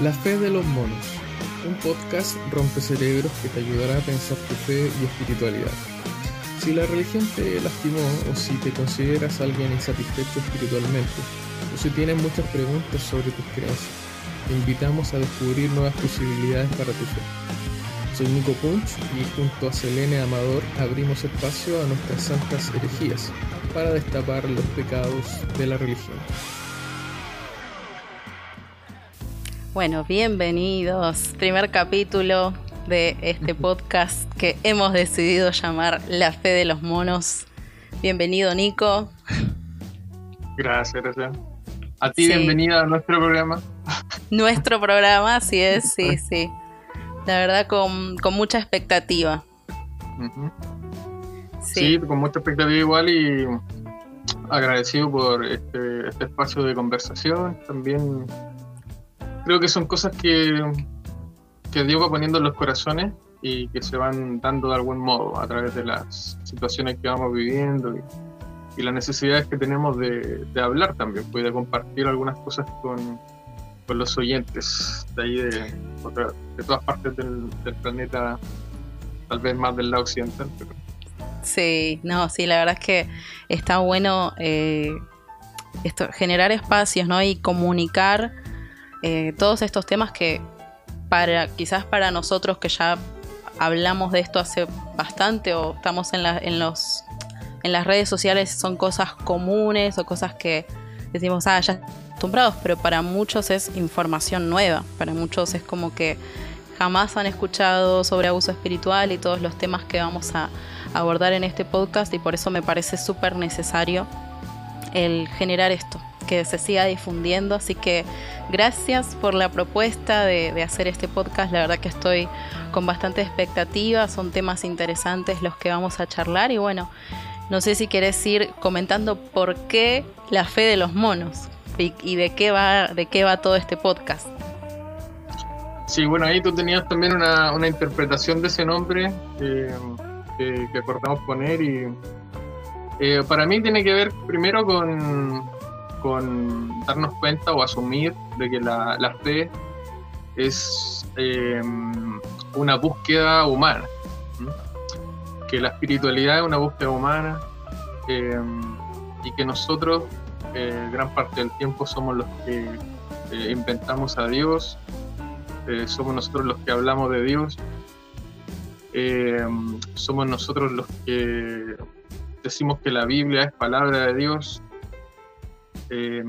La fe de los monos, un podcast rompe cerebros que te ayudará a pensar tu fe y espiritualidad. Si la religión te lastimó o si te consideras alguien insatisfecho espiritualmente o si tienes muchas preguntas sobre tus creencias, te invitamos a descubrir nuevas posibilidades para tu fe. Soy Nico Punch y junto a Selene Amador abrimos espacio a nuestras santas herejías para destapar los pecados de la religión. Bueno, bienvenidos. Primer capítulo de este podcast que hemos decidido llamar La Fe de los Monos. Bienvenido, Nico. Gracias, gracias. A ti, bienvenida a nuestro programa. Nuestro programa, así es, sí, sí. La verdad, con, mucha expectativa. sí. con mucha expectativa igual y agradecido por este, este espacio de conversación. También creo que son cosas que, que Dios va poniendo en los corazones y que se van dando de algún modo a través de las situaciones que vamos viviendo y, las necesidades que tenemos de, hablar también, pues de compartir algunas cosas con, con los oyentes de ahí de, de todas partes del, planeta, tal vez más del lado occidental. Sí, no, sí, la verdad es que está bueno eh, esto, generar espacios ¿no? y comunicar eh, todos estos temas que para quizás para nosotros que ya hablamos de esto hace bastante o estamos en, en, los, en las redes sociales son cosas comunes o cosas que decimos, ah, ya acostumbrados, pero para muchos es información nueva, para muchos es como que jamás han escuchado sobre abuso espiritual y todos los temas que vamos a abordar en este podcast y por eso me parece súper necesario el generar esto, que se siga difundiendo. Así que gracias por la propuesta de, hacer este podcast. La verdad que estoy con bastante expectativa. Son temas interesantes los que vamos a charlar. Y bueno, no sé si querés ir comentando por qué la fe de los monos y, de qué va de qué va todo este podcast. Sí, bueno, ahí tú tenías también una, interpretación de ese nombre que, que, acordamos poner y eh, para mí tiene que ver primero con, con darnos cuenta o asumir de que la, fe es eh, una búsqueda humana, que la espiritualidad es una búsqueda humana eh, y que nosotros eh, gran parte del tiempo somos los que inventamos a Dios, somos nosotros los que hablamos de Dios, somos nosotros los que decimos que la Biblia es palabra de Dios eh,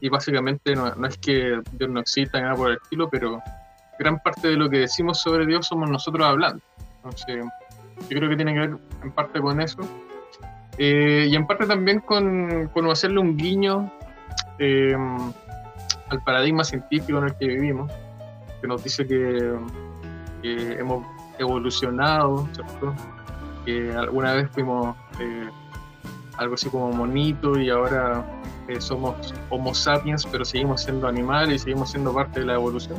y básicamente no, es que Dios no exista, nada por el estilo, pero gran parte de lo que decimos sobre Dios somos nosotros hablando. Entonces, yo creo que tiene que ver en parte con eso. Eh, y en parte también con, con hacerle un guiño eh, al paradigma científico en el que vivimos, que nos dice que, hemos evolucionado, que alguna vez fuimos algo así como monito y ahora somos Homo sapiens, pero seguimos siendo animales y seguimos siendo parte de la evolución,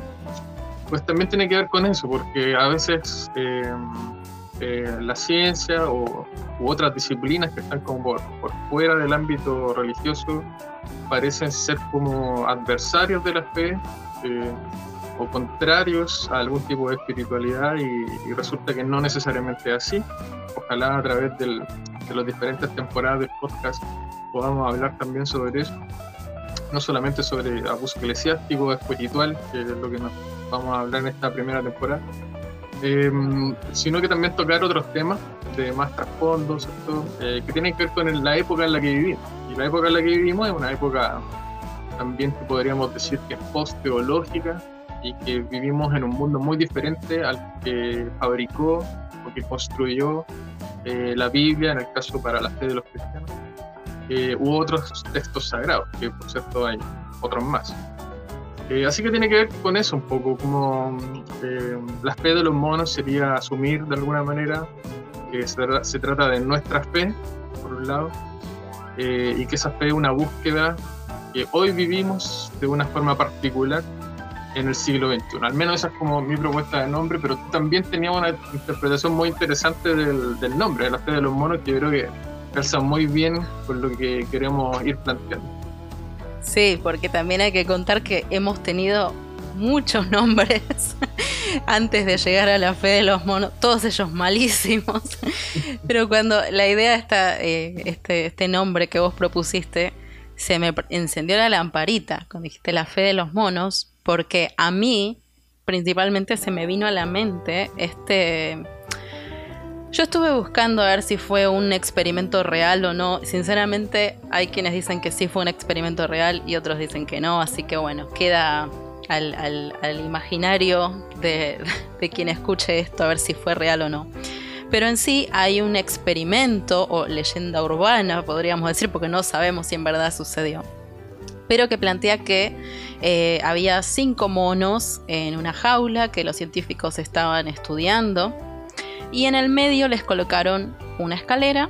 pues también tiene que ver con eso, porque a veces eh, eh, la ciencia o, u otras disciplinas que están como por, fuera del ámbito religioso parecen ser como adversarios de la fe eh, o contrarios a algún tipo de espiritualidad y, resulta que no necesariamente es así. Ojalá a través del, de las diferentes temporadas del podcast podamos hablar también sobre eso, no solamente sobre abuso eclesiástico, espiritual, que es lo que nos vamos a hablar en esta primera temporada, eh, sino que también tocar otros temas de más trasfondo, eh, que tienen que ver con la época en la que vivimos. Y la época en la que vivimos es una época también que podríamos decir que es post-teológica y que vivimos en un mundo muy diferente al que fabricó o que construyó eh, la Biblia, en el caso para la fe de los cristianos eh, u otros textos sagrados, que por cierto hay otros más. Eh, así que tiene que ver con eso un poco, como eh, la fe de los monos sería asumir de alguna manera que se, trata de nuestra fe, por un lado, y que esa fe es una búsqueda que hoy vivimos de una forma particular en el siglo XXI. Al menos esa es como mi propuesta de nombre, pero también tenías una interpretación muy interesante del, nombre, de la fe de los monos, que yo creo que calza muy bien con lo que queremos ir planteando. Sí, porque también hay que contar que hemos tenido muchos nombres antes de llegar a la fe de los monos, todos ellos malísimos. Pero cuando la idea está, eh, este, este nombre que vos propusiste, se me encendió la lamparita cuando dijiste la fe de los monos, porque a mí principalmente se me vino a la mente este... Yo estuve buscando a ver si fue un experimento real o no. Sinceramente, hay quienes dicen que sí fue un experimento real y otros dicen que no. Así que bueno, queda al, imaginario de, de quien escuche esto a ver si fue real o no. Pero en sí hay un experimento o leyenda urbana, podríamos decir, porque no sabemos si en verdad sucedió. Pero que plantea que eh, había cinco monos en una jaula que los científicos estaban estudiando y en el medio les colocaron una escalera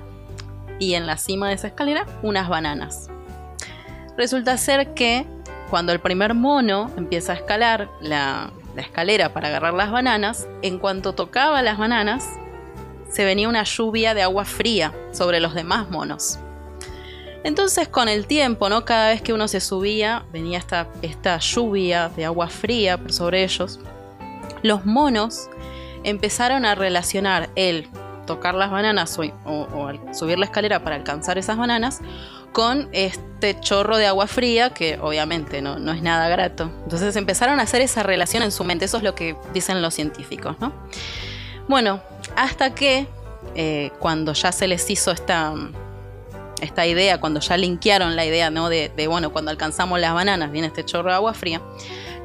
y en la cima de esa escalera unas bananas. Resulta ser que cuando el primer mono empieza a escalar la, la escalera para agarrar las bananas, en cuanto tocaba las bananas, se venía una lluvia de agua fría sobre los demás monos. Entonces con el tiempo, ¿no? Cada vez que uno se subía, venía esta, esta lluvia de agua fría sobre ellos. Los monos empezaron a relacionar el tocar las bananas o, subir la escalera para alcanzar esas bananas con este chorro de agua fría que obviamente no, no, es nada grato. Entonces empezaron a hacer esa relación en su mente, eso es lo que dicen los científicos, ¿no? Bueno, hasta que eh, cuando ya se les hizo esta, esta idea, cuando ya linkearon la idea, ¿no? De, bueno, cuando alcanzamos las bananas, viene este chorro de agua fría.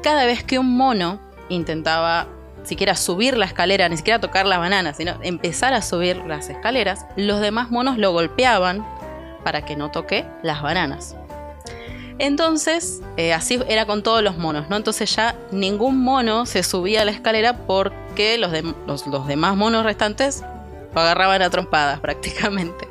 Cada vez que un mono intentaba siquiera subir la escalera, ni siquiera tocar las bananas, sino empezar a subir las escaleras, los demás monos lo golpeaban para que no toque las bananas. Entonces, eh, así era con todos los monos, ¿no? Entonces ya ningún mono se subía a la escalera porque los, los demás monos restantes lo agarraban a trompadas prácticamente.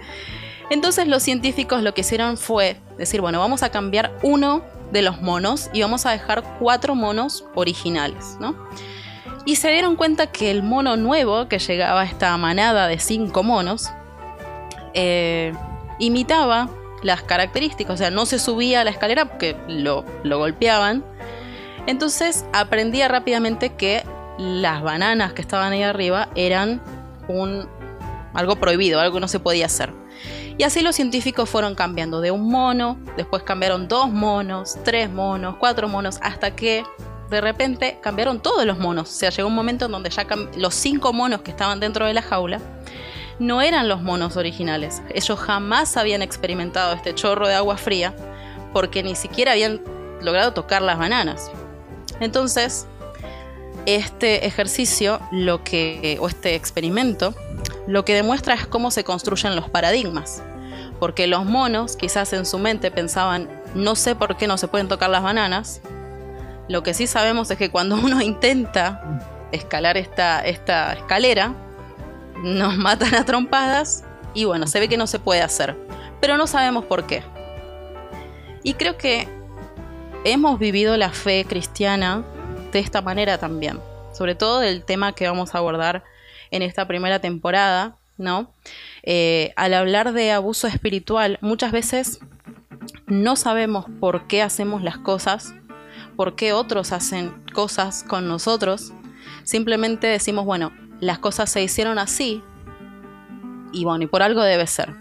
Entonces los científicos lo que hicieron fue decir, bueno, vamos a cambiar uno de los monos y vamos a dejar cuatro monos originales, ¿no? Y se dieron cuenta que el mono nuevo que llegaba a esta manada de cinco monos eh, imitaba las características, o sea, no se subía a la escalera porque lo, lo golpeaban. Entonces aprendía rápidamente que las bananas que estaban ahí arriba eran un algo prohibido, algo que no se podía hacer. Y así los científicos fueron cambiando de un mono, después cambiaron dos monos, tres monos, cuatro monos, hasta que de repente cambiaron todos los monos. O sea, llegó un momento en donde ya los cinco monos que estaban dentro de la jaula no eran los monos originales. Ellos jamás habían experimentado este chorro de agua fría porque ni siquiera habían logrado tocar las bananas. Entonces, este ejercicio, lo que, o este experimento, lo que demuestra es cómo se construyen los paradigmas. Porque los monos quizás en su mente pensaban, no sé por qué no se pueden tocar las bananas. Lo que sí sabemos es que cuando uno intenta escalar esta, esta escalera, nos matan a trompadas y bueno, se ve que no se puede hacer. Pero no sabemos por qué. Y creo que hemos vivido la fe cristiana de esta manera también. Sobre todo del tema que vamos a abordar en esta primera temporada, ¿no? Eh, al hablar de abuso espiritual, muchas veces no sabemos por qué hacemos las cosas, por qué otros hacen cosas con nosotros. Simplemente decimos, bueno, las cosas se hicieron así y bueno, y por algo debe ser.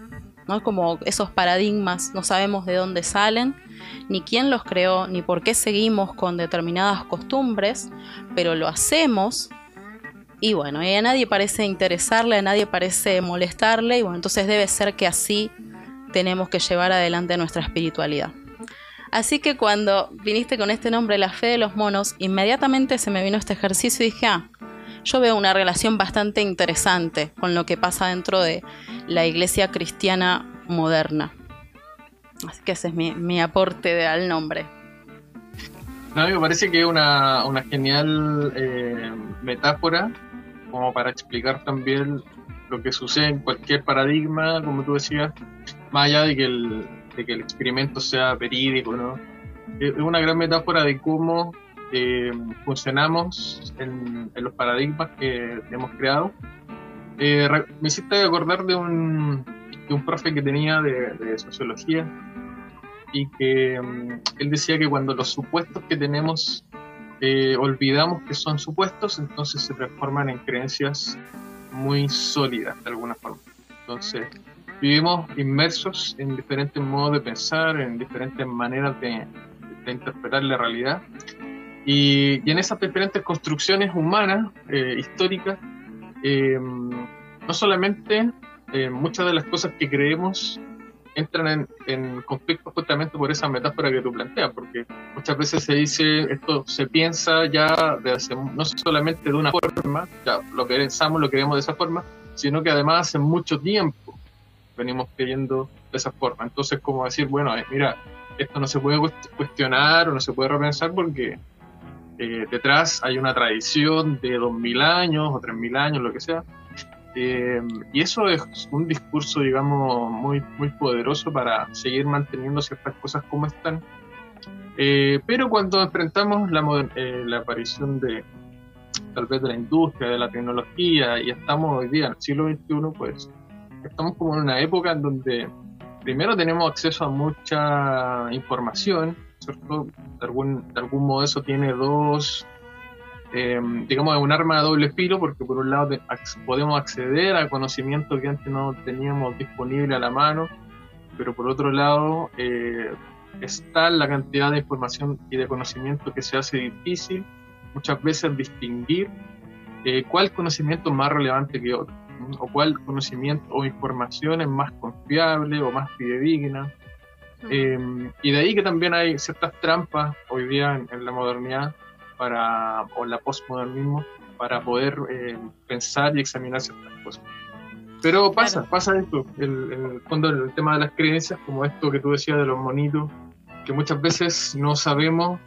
¿no? Como esos paradigmas, no sabemos de dónde salen, ni quién los creó, ni por qué seguimos con determinadas costumbres, pero lo hacemos y bueno, a nadie parece interesarle, a nadie parece molestarle, y bueno, entonces debe ser que así tenemos que llevar adelante nuestra espiritualidad. Así que cuando viniste con este nombre, la fe de los monos, inmediatamente se me vino este ejercicio y dije, ah, yo veo una relación bastante interesante con lo que pasa dentro de la iglesia cristiana moderna. Así que ese es mi, aporte al nombre. No, me parece que es una, genial eh, metáfora como para explicar también lo que sucede en cualquier paradigma, como tú decías, más allá de que el, de que el experimento sea verídico, ¿no? Es una gran metáfora de cómo eh, funcionamos en, los paradigmas que hemos creado. Eh, me hiciste acordar de un, de un profe que tenía de, sociología y que mm, él decía que cuando los supuestos que tenemos eh, olvidamos que son supuestos, entonces se transforman en creencias muy sólidas de alguna forma. Entonces, vivimos inmersos en diferentes modos de pensar, en diferentes maneras de, interpretar la realidad. Y, en esas diferentes construcciones humanas, eh, históricas, eh, no solamente muchas de las cosas que creemos entran en, conflicto justamente por esa metáfora que tú planteas, porque muchas veces se dice, esto se piensa ya de no solamente de una forma, ya lo pensamos, lo queremos de esa forma, sino que además hace mucho tiempo venimos queriendo de esa forma. Entonces, como decir, bueno, eh, mira, esto no se puede cuestionar o no se puede repensar porque eh, detrás hay una tradición de dos mil años o tres mil años, lo que sea, eh, y eso es un discurso, digamos, muy, muy poderoso para seguir manteniendo ciertas cosas como están. Eh, pero cuando enfrentamos la, eh, la aparición de tal vez de la industria, de la tecnología, y estamos hoy día en el siglo XXI, pues estamos como en una época en donde primero tenemos acceso a mucha información, ¿cierto? De algún, de algún modo eso tiene dos eh, digamos, es un arma de doble filo porque por un lado podemos acceder a conocimiento que antes no teníamos disponible a la mano, pero por otro lado eh, está la cantidad de información y de conocimiento que se hace difícil muchas veces distinguir eh, cuál conocimiento es más relevante que otro, o cuál conocimiento o información es más confiable o más fidedigna. Eh, y de ahí que también hay ciertas trampas hoy día en la modernidad para, o la postmodernismo para poder eh, pensar y examinar ciertas cosas. Pero pasa, pasa esto, el, el fondo el tema de las creencias, como esto que tú decías de los monitos, que muchas veces no sabemos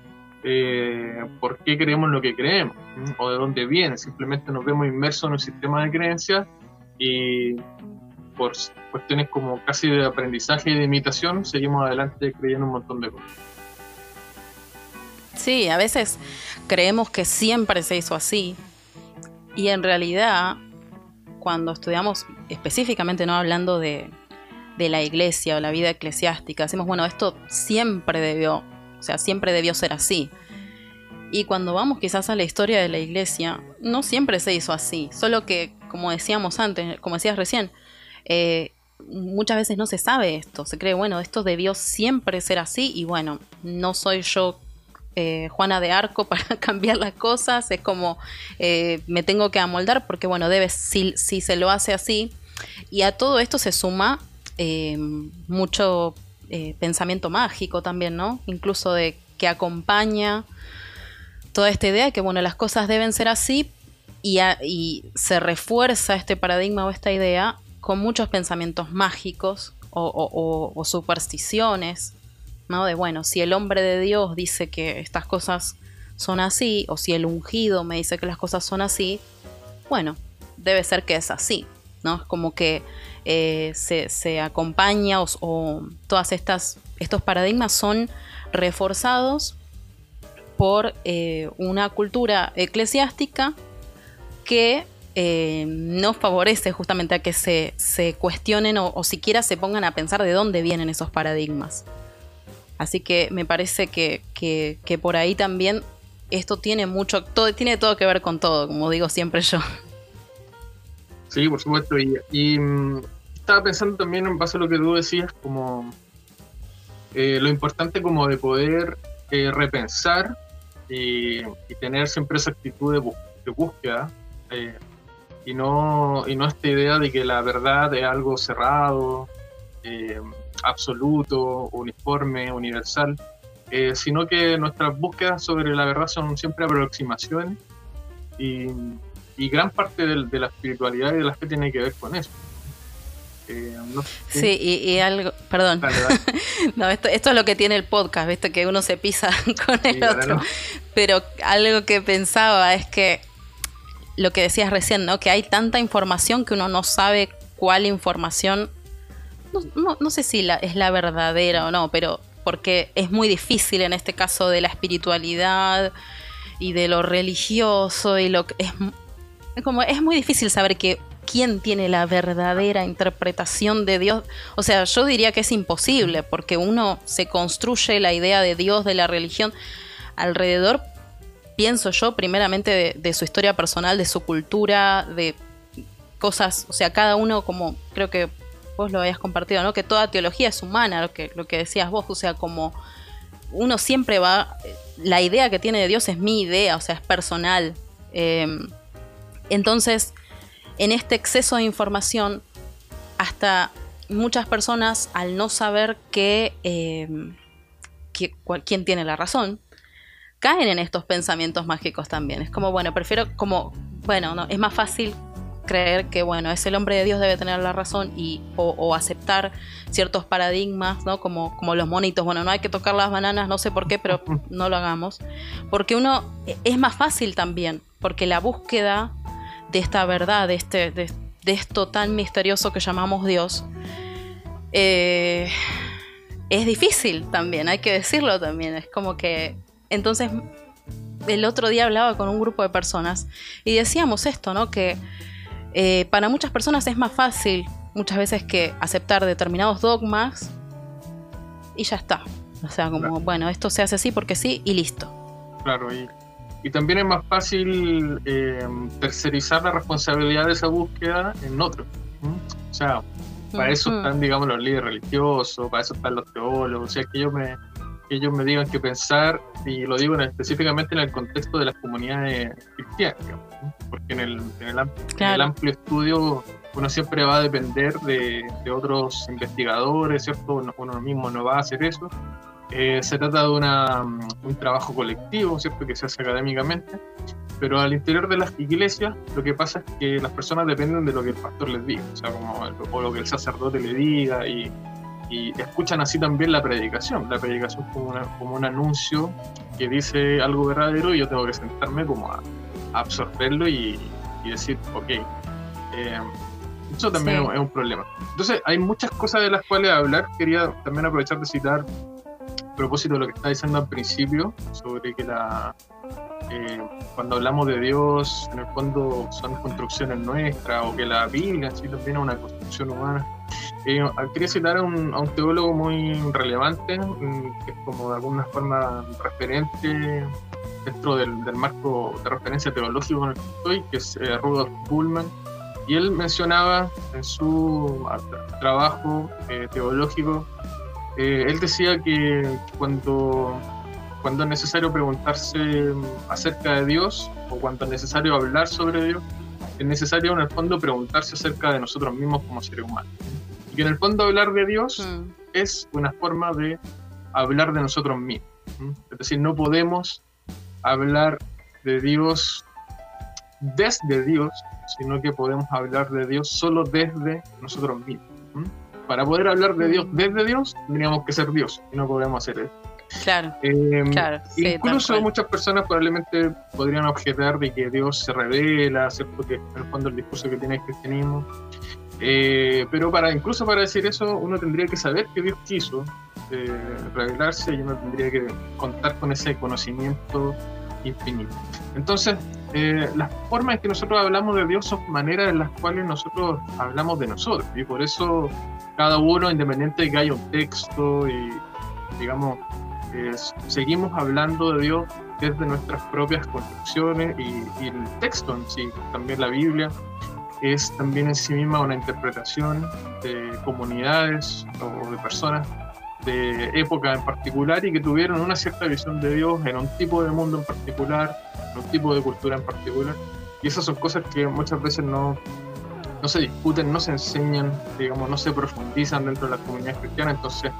eh, por qué creemos lo que creemos o de dónde viene, simplemente nos vemos inmersos en un sistema de creencias y por cuestiones como casi de aprendizaje y de imitación seguimos adelante creyendo un montón de cosas. Sí, a veces creemos que siempre se hizo así. Y en realidad cuando estudiamos específicamente, no hablando de, la iglesia o la vida eclesiástica, decimos, bueno, esto siempre debió, o sea, siempre debió ser así. Y cuando vamos quizás a la historia de la iglesia, no siempre se hizo así, solo que, como decíamos antes, como decías recién, eh, muchas veces no se sabe esto, se cree, bueno, esto debió siempre ser así y bueno, no soy yo eh, Juana de Arco para cambiar las cosas, es como eh, me tengo que amoldar porque bueno, debe, si, si, se lo hace así, y a todo esto se suma eh, mucho pensamiento mágico también, ¿no? Incluso de que acompaña toda esta idea de que bueno, las cosas deben ser así y, y se refuerza este paradigma o esta idea con muchos pensamientos mágicos o supersticiones ¿no? De bueno, si el hombre de Dios dice que estas cosas son así, o si el ungido me dice que las cosas son así, bueno, debe ser que es así, ¿no? Es como que eh, se, acompaña o, o, todas estas estos paradigmas son reforzados por eh, una cultura eclesiástica que eh, no favorece justamente a que se, se cuestionen o, siquiera se pongan a pensar de dónde vienen esos paradigmas. Así que me parece que, que, por ahí también esto tiene mucho, todo, tiene todo que ver con todo, como digo siempre yo. Sí, por supuesto. Y, mm, estaba pensando también en base a lo que tú decías, como eh, lo importante como de poder eh, repensar y, tener siempre esa actitud de, búsqueda eh, y, no, y no esta idea de que la verdad es algo cerrado absoluto, uniforme, universal, eh, sino que nuestras búsquedas sobre la verdad son siempre aproximaciones y, gran parte de, la espiritualidad y de la fe tiene que ver con eso. Eh, sí, y, algo, perdón, no, esto, esto, es lo que tiene el podcast, ¿viste? que uno se pisa con el otro, pero algo que pensaba es que lo que decías recién, ¿no? que hay tanta información que uno no sabe cuál información no, sé si es la verdadera o no, pero porque es muy difícil en este caso de la espiritualidad y de lo religioso y lo que es, como es muy difícil saber que quién tiene la verdadera interpretación de Dios. O sea, yo diría que es imposible porque uno se construye la idea de Dios, de la religión alrededor pienso yo, primeramente de, su historia personal, de su cultura, de cosas, o sea, cada uno como creo que vos lo habías compartido, ¿no? Que toda teología es humana, lo que, lo que decías vos, o sea, como uno siempre va, la idea que tiene de Dios es mi idea, o sea, es personal. Em, entonces, en este exceso de información, hasta muchas personas, al no saber que, em, quién tiene la razón, caen en estos pensamientos mágicos también. Es como, bueno, prefiero como, bueno, no, es más fácil creer que, bueno, es el hombre de Dios debe tener la razón y, o, aceptar ciertos paradigmas, ¿no? Como, como los monitos, bueno, no hay que tocar las bananas, no sé por qué, pero no lo hagamos. Porque uno, e, es más fácil también, porque la búsqueda de esta verdad, de, este, de, esto tan misterioso que llamamos Dios, eh, es difícil también, hay que decirlo también. Es como que entonces, el otro día hablaba con un grupo de personas y decíamos esto, ¿no? Que eh, para muchas personas es más fácil muchas veces que aceptar determinados dogmas y ya está. O sea, como, bueno, esto se hace así porque sí y listo. Claro, y, también es más fácil eh, tercerizar la responsabilidad de esa búsqueda en otros. O sea, para eso están, digamos, los líderes religiosos, para eso están los teólogos, o sea, que yo me, que ellos me digan qué pensar, y lo digo específicamente en el contexto de las comunidades cristianas, porque en el, el, amplio estudio uno siempre va a depender de, otros investigadores, ¿cierto? Uno, mismo no va a hacer eso. Eh, se trata de una, un trabajo colectivo, ¿cierto? Que se hace académicamente, pero al interior de las iglesias lo que pasa es que las personas dependen de lo que el pastor les diga, o sea, como o lo que el sacerdote le diga, y y escuchan así también la predicación, la predicación como, como un anuncio que dice algo verdadero y yo tengo que sentarme como a, absorberlo y, decir, ok, eh, eso también es un problema. Entonces hay muchas cosas de las cuales hablar, quería también aprovechar de citar a propósito de lo que está diciendo al principio, sobre que la, eh, cuando hablamos de Dios, en el fondo son construcciones nuestras, o que la Biblia en sí también es una construcción humana. Eh, quería citar a un, teólogo muy relevante, mm, que es como de alguna forma referente dentro del, marco de referencia teológico en el que estoy, que es eh, Rudolf Bullman, y él mencionaba en su trabajo eh, teológico, él decía que cuando, cuando es necesario preguntarse acerca de Dios, o cuando es necesario hablar sobre Dios, es necesario en el fondo preguntarse acerca de nosotros mismos como seres humanos. Y que en el fondo hablar de Dios mm. es una forma de hablar de nosotros mismos. Es decir, no podemos hablar de Dios desde Dios, sino que podemos hablar de Dios solo desde nosotros mismos. Para poder hablar de Dios mm. desde Dios, tendríamos que ser Dios, y no podemos hacer eso. Claro. Em, claro incluso muchas personas probablemente podrían objetar de que Dios se revela, ¿cierto? Que en el fondo el discurso que tiene el cristianismo eh, pero para incluso para decir eso, uno tendría que saber que Dios quiso eh, revelarse y uno tendría que contar con ese conocimiento infinito. Entonces, eh, las formas en que nosotros hablamos de Dios son maneras en las cuales nosotros hablamos de nosotros. Y por eso cada uno, independiente de que haya un texto y, digamos, seguimos hablando de Dios desde nuestras propias construcciones y, y el texto en sí, también la Biblia es también en sí misma una interpretación de comunidades o de personas de época en particular y que tuvieron una cierta visión de Dios en un tipo de mundo en particular, en un tipo de cultura en particular. Y esas son cosas que muchas veces no, no se discuten, no se enseñan, digamos, no se profundizan dentro de la comunidad cristiana. Entonces,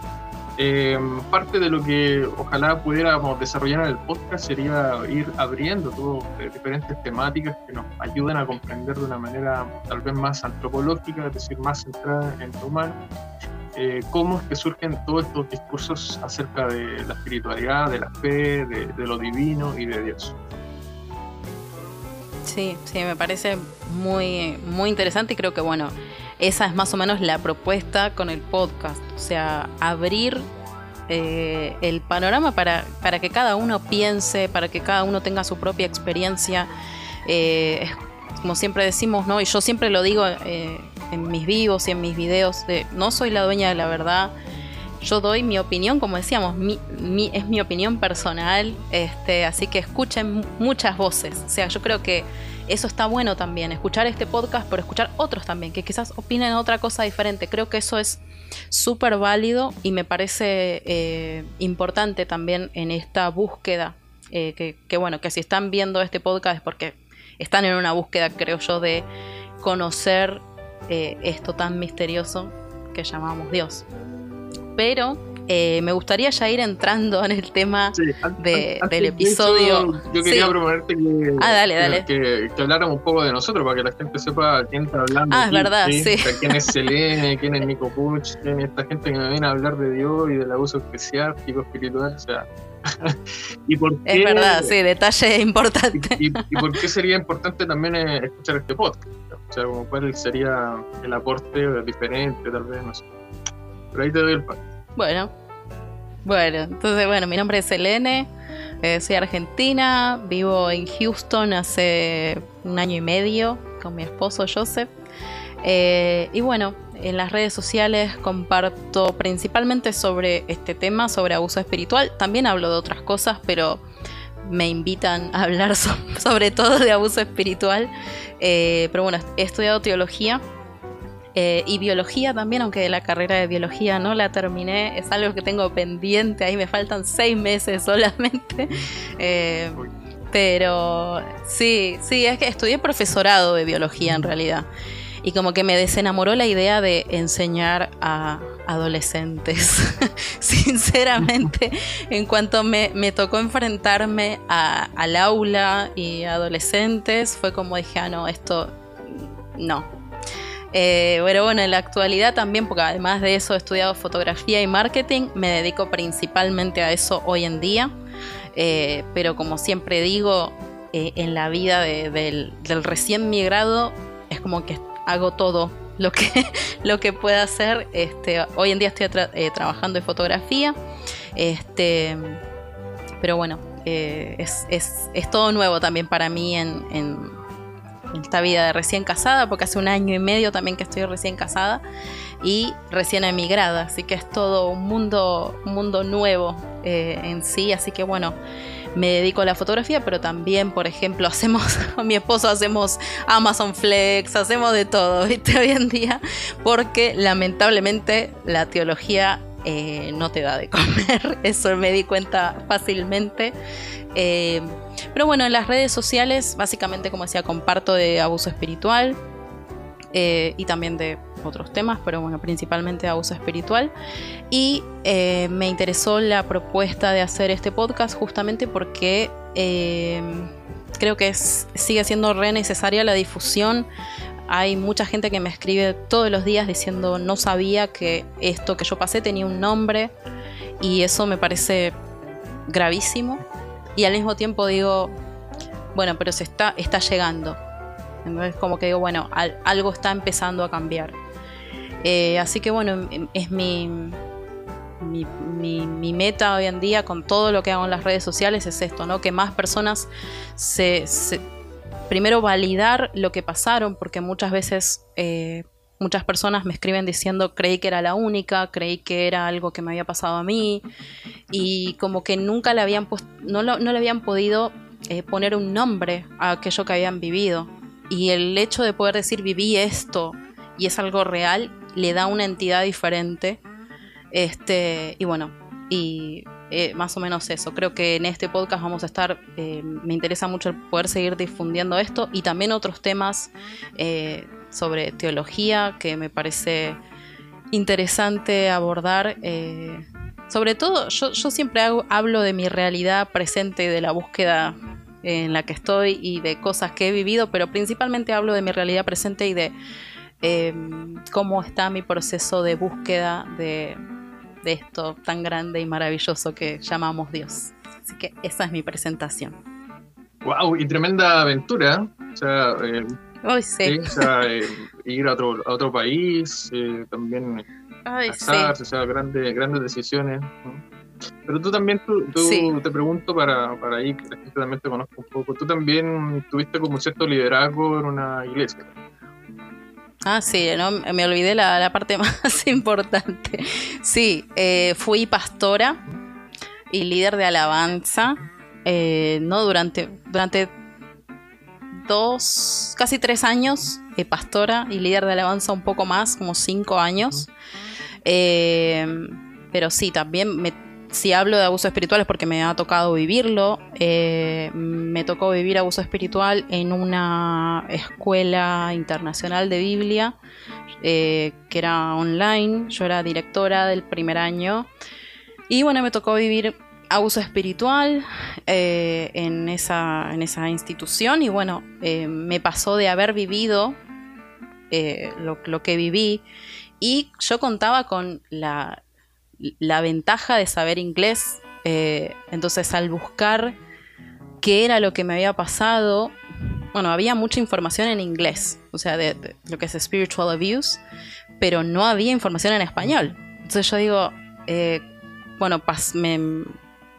eh, parte de lo que ojalá pudiéramos desarrollar en el podcast sería ir abriendo todo, eh, diferentes temáticas que nos ayuden a comprender de una manera tal vez más antropológica, es decir, más centrada en lo humano, eh, cómo es que surgen todos estos discursos acerca de la espiritualidad, de la fe, de, de lo divino y de Dios. Sí, sí, me parece muy, muy interesante y creo que bueno, esa es más o menos la propuesta con el podcast, o sea, abrir eh, el panorama para, para, que cada uno piense, para que cada uno tenga su propia experiencia. Eh, como siempre decimos, ¿no? Y yo siempre lo digo eh, en mis vivos y en mis videos, de no soy la dueña de la verdad. yo doy mi opinión, como decíamos, mi, es mi opinión personal, este, así que escuchen muchas voces. O sea, yo creo que eso está bueno también, escuchar este podcast, pero escuchar otros también, que quizás opinen otra cosa diferente. Creo que eso es súper válido y me parece eh, importante también en esta búsqueda. Eh, que, bueno, que si están viendo este podcast es porque están en una búsqueda, creo yo, de conocer eh, esto tan misterioso que llamamos Dios. Pero eh, me gustaría ya ir entrando en el tema del episodio. yo quería proponerte que, ah, Que, habláramos un poco de nosotros para que la gente sepa quién está hablando. Ah, es verdad, sí. quién es Selene, quién es Nico Puch, quién es esta gente que me viene a hablar de Dios y del abuso eclesiástico, espiritual. O sea, ¿Y por qué, es verdad, sí, detalle importante. Y, por qué sería importante también eh, escuchar este podcast? O sea, cuál sería el aporte diferente, tal vez, no sé. Pero ahí te doy el paso. Bueno, bueno, entonces, bueno, mi nombre es Selene, eh, soy argentina, vivo en Houston hace un año y medio con mi esposo Joseph. Eh, y bueno, en las redes sociales comparto principalmente sobre este tema, sobre abuso espiritual. También hablo de otras cosas, pero me invitan a hablar sobre todo de abuso espiritual. Eh, pero bueno, he estudiado teología eh, y biología también, aunque la carrera de biología no la terminé, es algo que tengo pendiente, ahí me faltan seis meses solamente. Eh, pero sí, sí, es que estudié profesorado de biología en realidad. Y como que me desenamoró la idea de enseñar a adolescentes. Sinceramente, en cuanto me, tocó enfrentarme al aula y adolescentes, fue como dije, ah, no, esto no, eh, pero bueno, en la actualidad también, porque además de eso he estudiado fotografía y marketing, me dedico principalmente a eso hoy en día. Eh, pero como siempre digo, eh, en la vida del, recién migrado es como que hago todo lo que, lo que pueda hacer. Este, hoy en día estoy trabajando en fotografía. Este, pero bueno, es, todo nuevo también para mí en esta vida de recién casada, porque hace un año y medio también que estoy recién casada y recién emigrada, así que es todo un mundo, un mundo nuevo eh, en sí, así que bueno, me dedico a la fotografía, pero también, por ejemplo, hacemos, con mi esposo hacemos Amazon Flex, hacemos de todo, ¿viste? Hoy en día, porque lamentablemente la teología eh, no te da de comer, eso me di cuenta fácilmente. Eh, pero bueno, en las redes sociales, básicamente, como decía, comparto de abuso espiritual eh, y también de otros temas, pero bueno, principalmente de abuso espiritual. Y me interesó la propuesta de hacer este podcast justamente porque creo que sigue siendo re necesaria la difusión. Hay mucha gente que me escribe todos los días diciendo no sabía que esto que yo pasé tenía un nombre y eso me parece gravísimo y al mismo tiempo digo, bueno, pero se está, está llegando. Entonces como que digo, bueno, algo está empezando a cambiar. Eh, así que bueno, es mi, mi, meta hoy en día con todo lo que hago en las redes sociales es esto, ¿no? Que más personas se, primero validar lo que pasaron, porque muchas veces eh, muchas personas me escriben diciendo creí que era la única, creí que era algo que me había pasado a mí y como que nunca le habían no, no, le habían podido eh, poner un nombre a aquello que habían vivido. Y el hecho de poder decir viví esto y es algo real le da una entidad diferente este y bueno y eh, más o menos eso. Creo que en este podcast vamos a estar, eh, me interesa mucho poder seguir difundiendo esto y también otros temas sobre teología que me parece interesante abordar. Eh, sobre todo, yo, siempre hablo de mi realidad presente, de la búsqueda en la que estoy y de cosas que he vivido, pero principalmente hablo de mi realidad presente y de cómo está mi proceso de búsqueda de, esto tan grande y maravilloso que llamamos Dios. Así que esa es mi presentación. ¡Wow! Y tremenda aventura. O sea, eh, sí. O sea, eh, ir a otro, a otro país, eh, también casarse, o sea, grandes, grandes decisiones. Pero tú también, tú, te pregunto para, para ahí, que la gente también te conozca un poco, tú también tuviste como cierto liderazgo en una iglesia. Ah, sí, no, me olvidé la, parte más importante. Sí, eh, fui pastora y líder de alabanza, eh, no durante, durante dos, casi tres años, eh, pastora y líder de alabanza un poco más, como cinco años. pero sí, también me si hablo de abuso espiritual es porque me ha tocado vivirlo. Eh, me tocó vivir abuso espiritual en una escuela internacional de Biblia, eh, que era online. Yo era directora del primer año. Y bueno, me tocó vivir abuso espiritual eh, en, esa, en esa institución. Y bueno, me pasó de haber vivido lo, lo que viví. Y yo contaba con la, la ventaja de saber inglés. Eh, entonces al buscar qué era lo que me había pasado, bueno, había mucha información en inglés, o sea, de, lo que es spiritual abuse, pero no había información en español. Entonces yo digo, eh, bueno,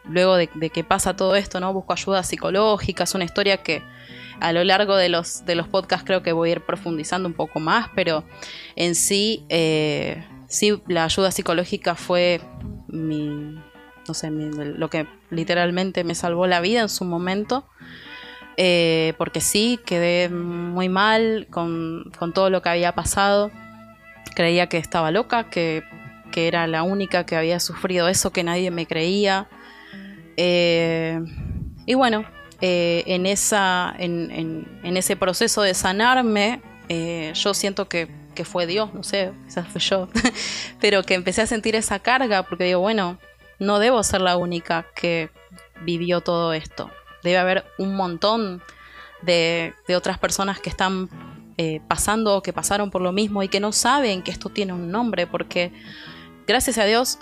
luego de, que pasa todo esto, ¿no? Busco ayuda psicológica, es una historia que a lo largo de los, de los podcasts creo que voy a ir profundizando un poco más, pero en sí eh, sí, la ayuda psicológica fue mi, no sé, lo que literalmente me salvó la vida en su momento. Eh, porque sí, quedé muy mal con, todo lo que había pasado. Creía que estaba loca, que, era la única que había sufrido eso, que nadie me creía. Eh, y bueno, eh, en, esa, en, en, ese proceso de sanarme, yo siento que que fue Dios, no sé, quizás fue yo, pero que empecé a sentir esa carga porque digo, bueno, no debo ser la única que vivió todo esto. Debe haber un montón de, otras personas que están eh, pasando o que pasaron por lo mismo y que no saben que esto tiene un nombre, porque gracias a Dios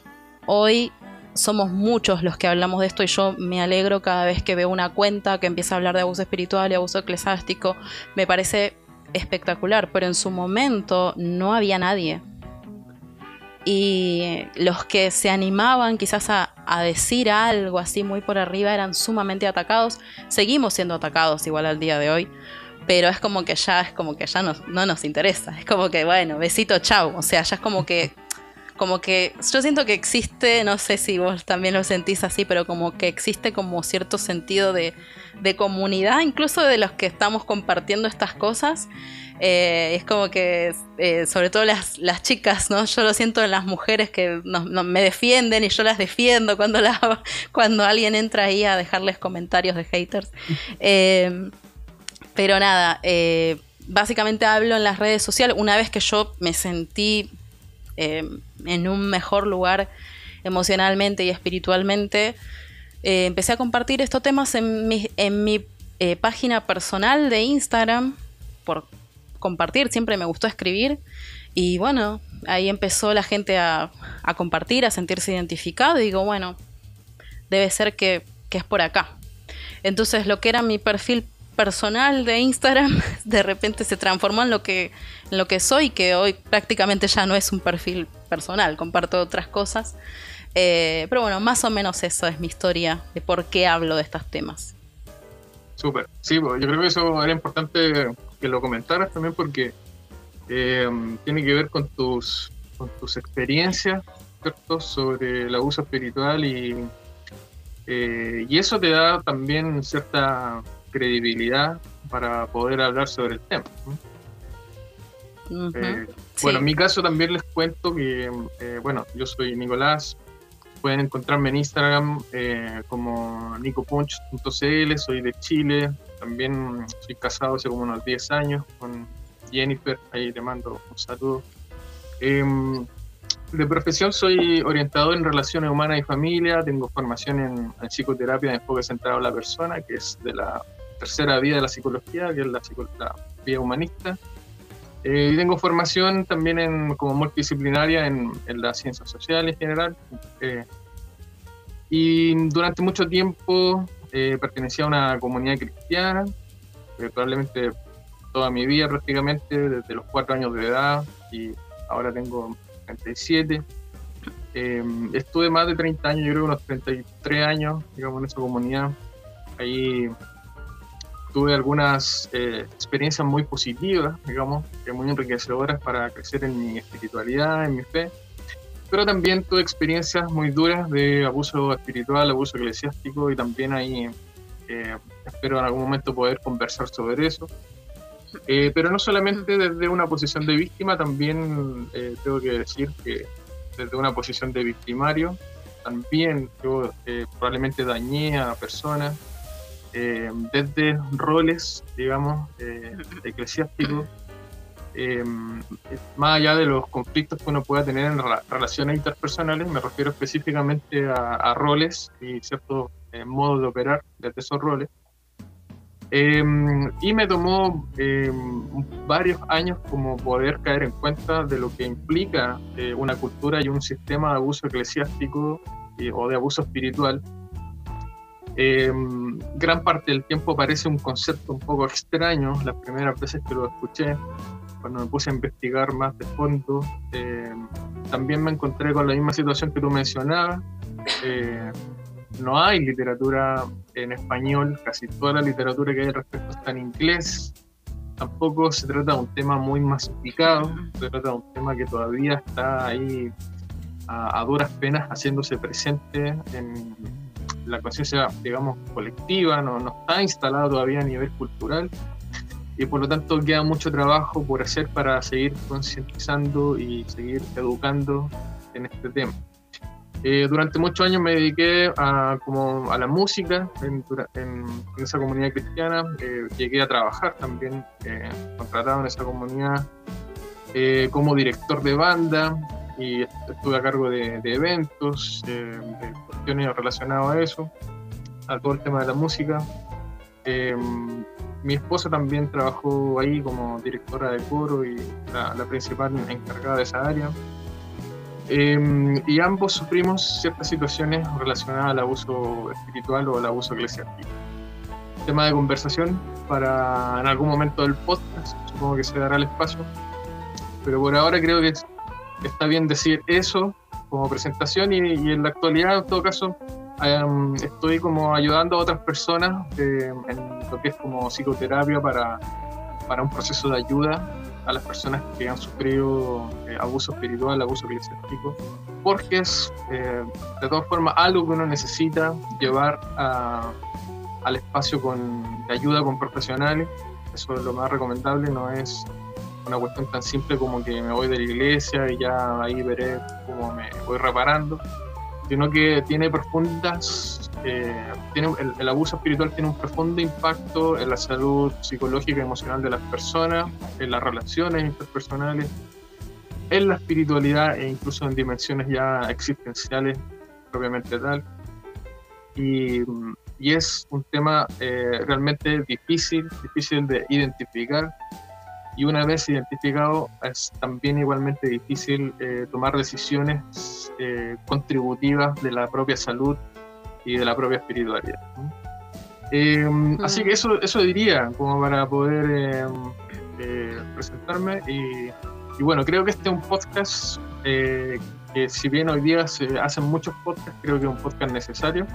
hoy somos muchos los que hablamos de esto y yo me alegro cada vez que veo una cuenta que empieza a hablar de abuso espiritual y abuso eclesiástico. Me parece espectacular, pero en su momento no había nadie. Y los que se animaban quizás a, decir algo así muy por arriba eran sumamente atacados. Seguimos siendo atacados igual al día de hoy, pero es como que ya es como que ya no, no nos interesa. Es como que bueno, besito, chau. O sea, ya es como que como que yo siento que existe, no sé si vos también lo sentís así, pero como que existe como cierto sentido de, comunidad, incluso de los que estamos compartiendo estas cosas. Eh, es como que, eh, sobre todo las, las, chicas, ¿no? Yo lo siento en las mujeres que me defienden y yo las defiendo cuando, cuando alguien entra ahí a dejarles comentarios de haters. Eh, pero nada, básicamente hablo en las redes sociales. Una vez que yo me sentí en un mejor lugar emocionalmente y espiritualmente, eh, empecé a compartir estos temas en mi, en mi eh, página personal de Instagram, por compartir, siempre me gustó escribir. Y bueno, ahí empezó la gente a, a compartir, a sentirse identificado. Y digo, bueno, debe ser que, que es por acá. Entonces lo que era mi perfil personal de Instagram de repente se transformó en lo que, en lo que soy, que hoy prácticamente ya no es un perfil personal, comparto otras cosas. Eh, pero bueno, más o menos eso es mi historia de por qué hablo de estos temas. Súper, sí, pues, yo creo que eso era importante que lo comentaras también porque eh, tiene que ver con tus, con tus experiencias ¿cierto? sobre el abuso espiritual y, eh, y eso te da también cierta credibilidad para poder hablar sobre el tema. Eh, bueno, en mi caso también les cuento que, eh, bueno, yo soy Nicolás, pueden encontrarme en Instagram eh, como nicopunch.cl, soy de Chile, también soy casado hace como unos 10 años con Jennifer, ahí te mando un saludo. Em, de profesión soy orientador en relaciones humanas y familia, tengo formación en, en psicoterapia de enfoque centrado en la persona, que es de la tercera vía de la psicología, que es la, la vía humanista. Eh, y tengo formación también en, como multidisciplinaria en, en las ciencias sociales en general. Eh, y durante mucho tiempo eh, pertenecía a una comunidad cristiana, probablemente toda mi vida prácticamente, desde los cuatro años de edad y ahora tengo 37. estuve más de 30 años, yo creo unos 33 años, digamos, en esa comunidad. Ahí tuve algunas eh, experiencias muy positivas, digamos, muy enriquecedoras para crecer en mi espiritualidad, en mi fe, pero también tuve experiencias muy duras de abuso espiritual, abuso eclesiástico y también ahí eh, espero en algún momento poder conversar sobre eso. Eh, pero no solamente desde una posición de víctima, también tengo que decir que desde una posición de victimario, también yo probablemente dañé a personas, eh, desde roles, digamos, eh, eclesiásticos, eh, más allá de los conflictos que uno pueda tener en relaciones interpersonales, me refiero específicamente a, roles y ciertos modos de operar desde esos roles. y me tomó varios años como poder caer en cuenta de lo que implica una cultura y un sistema de abuso eclesiástico o de abuso espiritual eh, gran parte del tiempo parece un concepto un poco extraño, las primeras veces que lo escuché, cuando me puse a investigar más de fondo, eh, también me encontré con la misma situación que tú mencionabas. Eh, no hay literatura en español, casi toda la literatura que hay al respecto está en inglés. Tampoco se trata de un tema muy masificado, se trata de un tema que todavía está ahí a, a duras penas haciéndose presente en, la conciencia, digamos, colectiva, no, no está instalada todavía a nivel cultural y por lo tanto queda mucho trabajo por hacer para seguir concientizando y seguir educando en este tema. Eh, durante muchos años me dediqué a, como a la música en, en, esa comunidad cristiana, eh, llegué a trabajar también eh, contratado en esa comunidad eh, como director de banda, y estuve a cargo de, eventos, de cuestiones relacionadas a eso, a todo el tema de la música. Em, mi esposa también trabajó ahí como directora de coro y la, principal encargada de esa área. Em, y ambos sufrimos ciertas situaciones relacionadas al abuso espiritual o al abuso eclesiástico. Tema de conversación para en algún momento del podcast, supongo que se dará el espacio, pero por ahora creo que está bien decir eso como presentación y, en la actualidad, en todo caso, em, estoy como ayudando a otras personas en lo que es como psicoterapia para, para un proceso de ayuda a las personas que han sufrido eh, abuso espiritual, abuso eclesiástico, porque es eh, de todas formas algo que uno necesita llevar al espacio con, de ayuda con profesionales, eso es lo más recomendable, no es una cuestión tan simple como que me voy de la iglesia y ya ahí veré cómo me voy reparando, sino que tiene profundas, eh, tiene, el, abuso espiritual tiene un profundo impacto en la salud psicológica y emocional de las personas, en las relaciones interpersonales, en la espiritualidad e incluso en dimensiones ya existenciales propiamente tal. Y, y es un tema eh, realmente difícil, difícil de identificar y una vez identificado es también igualmente difícil eh, tomar decisiones eh, contributivas de la propia salud y de la propia espiritualidad. Em, así que eso, eso diría como para poder em, eh, presentarme. Y, y, bueno, creo que este es un podcast que si bien hoy día se hacen muchos podcasts, creo que es un podcast necesario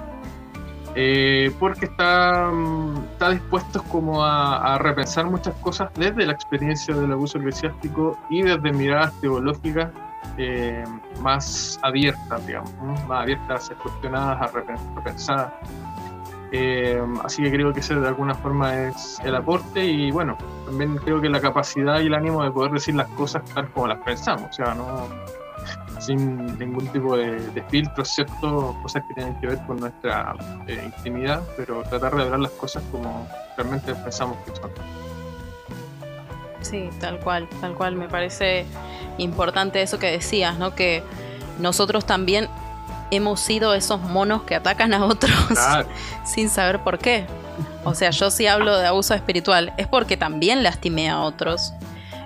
eh, porque está, mm, está dispuestos como a, repensar muchas cosas desde la experiencia del abuso eclesiástico y desde miradas teológicas eh, más abiertas, digamos, más abiertas a ser cuestionadas, a repensar. Eh, así que creo que ese de alguna forma es el aporte y bueno, también creo que la capacidad y el ánimo de poder decir las cosas tal como las pensamos, o sea, no, sin ningún tipo de, filtro, excepto cosas que tienen que ver con nuestra eh, intimidad, pero tratar de hablar las cosas como realmente pensamos que son. Sí, tal cual, tal cual. Me parece importante eso que decías, ¿no? Que nosotros también hemos sido esos monos que atacan a otros sin saber por qué. O sea, yo si hablo de abuso espiritual es porque también lastimé a otros